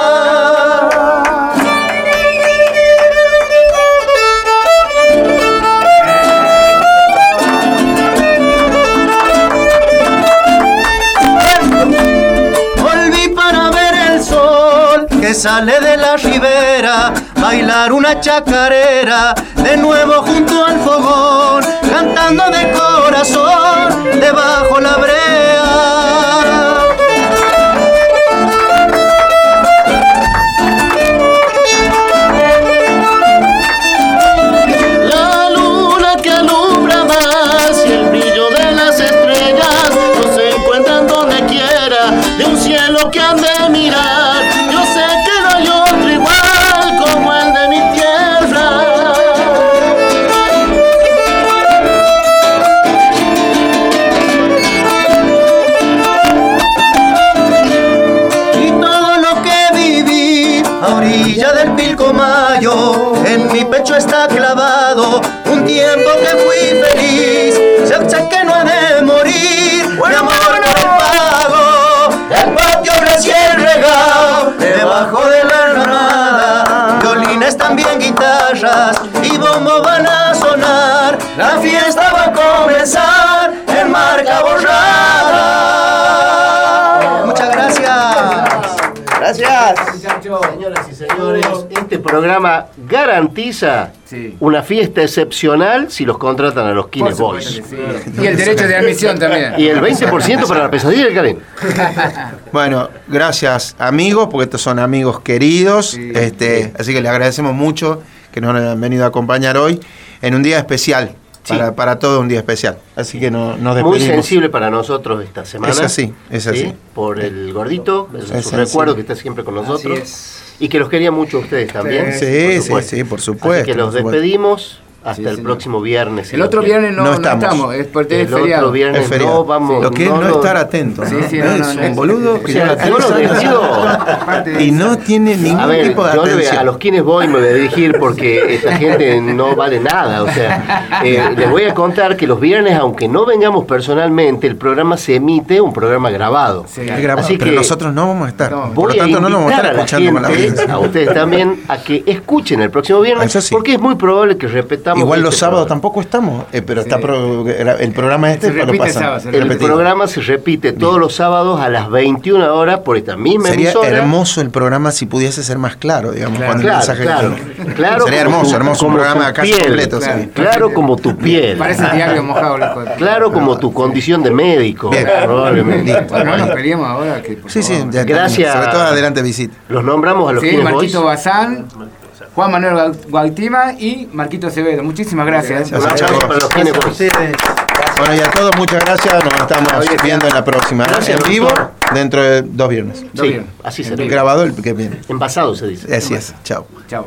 sale de la ribera, bailar una chacarera, de nuevo junto al fogón, cantando de corazón, debajo la brea. Y bombo van a sonar, la fiesta va a comenzar en marca borrada. Muchas gracias. Gracias. Señoras y señores, este programa garantiza una fiesta excepcional si los contratan a los Kines Boys. Y el derecho de admisión también. Y el 20% para la pesadilla del Karen. [laughs] Bueno, gracias amigos, porque estos son amigos queridos. este, Así que les agradecemos mucho que nos han venido a acompañar hoy en un día especial. Para, para, todo un día especial. Así que no, nos despedimos. Muy sensible para nosotros esta semana. Es así, es así. Por el gordito, es, un recuerdo que está siempre con nosotros. Y que los quería mucho ustedes también. Sí, sí, sí, por supuesto. Así que los despedimos. Hasta el próximo viernes. El otro viernes no, estamos. es porque el otro viernes no vamos. Lo que es no, estar atento. Sí, sí, es un boludo que y no tiene ningún tipo de atención. a los quienes voy me voy a dirigir porque esta [laughs] gente no vale nada. O sea, eh, les voy a contar que los viernes, aunque no vengamos personalmente, el programa se emite, un programa grabado. Sí, grabado Así pero que nosotros no vamos a estar. Por lo tanto, no nos vamos a estar escuchando a, la a ustedes también a que escuchen el próximo viernes, porque es muy probable que repetamos Igual los sábados tampoco estamos, eh, pero está el programa este se lo pasa. El programa se repite todos los sábados a las 21 horas por esta misma Sería hermoso el programa si pudiese ser más claro, digamos, claro, cuando el mensaje claro, claro, Sería hermoso, hermoso un programa casi completo. Claro, como tu piel. Parece diario mojado. Claro como tu condición de médico. Bien. Probablemente. no nos peleemos ahora. Que, sí, sí, gracias. Sobre todo adelante visita. Los nombramos a los sí, Marquito Bazán. Juan Manuel Gualtima y Marquito Acevedo. Muchísimas gracias. gracias, Bueno, y a todos muchas gracias. Nos estamos viendo en la próxima. Gracias, en vivo dentro de dos viernes. Sí, así será. Grabado el que viene. Envasado se dice. Así es. Chao. Chao.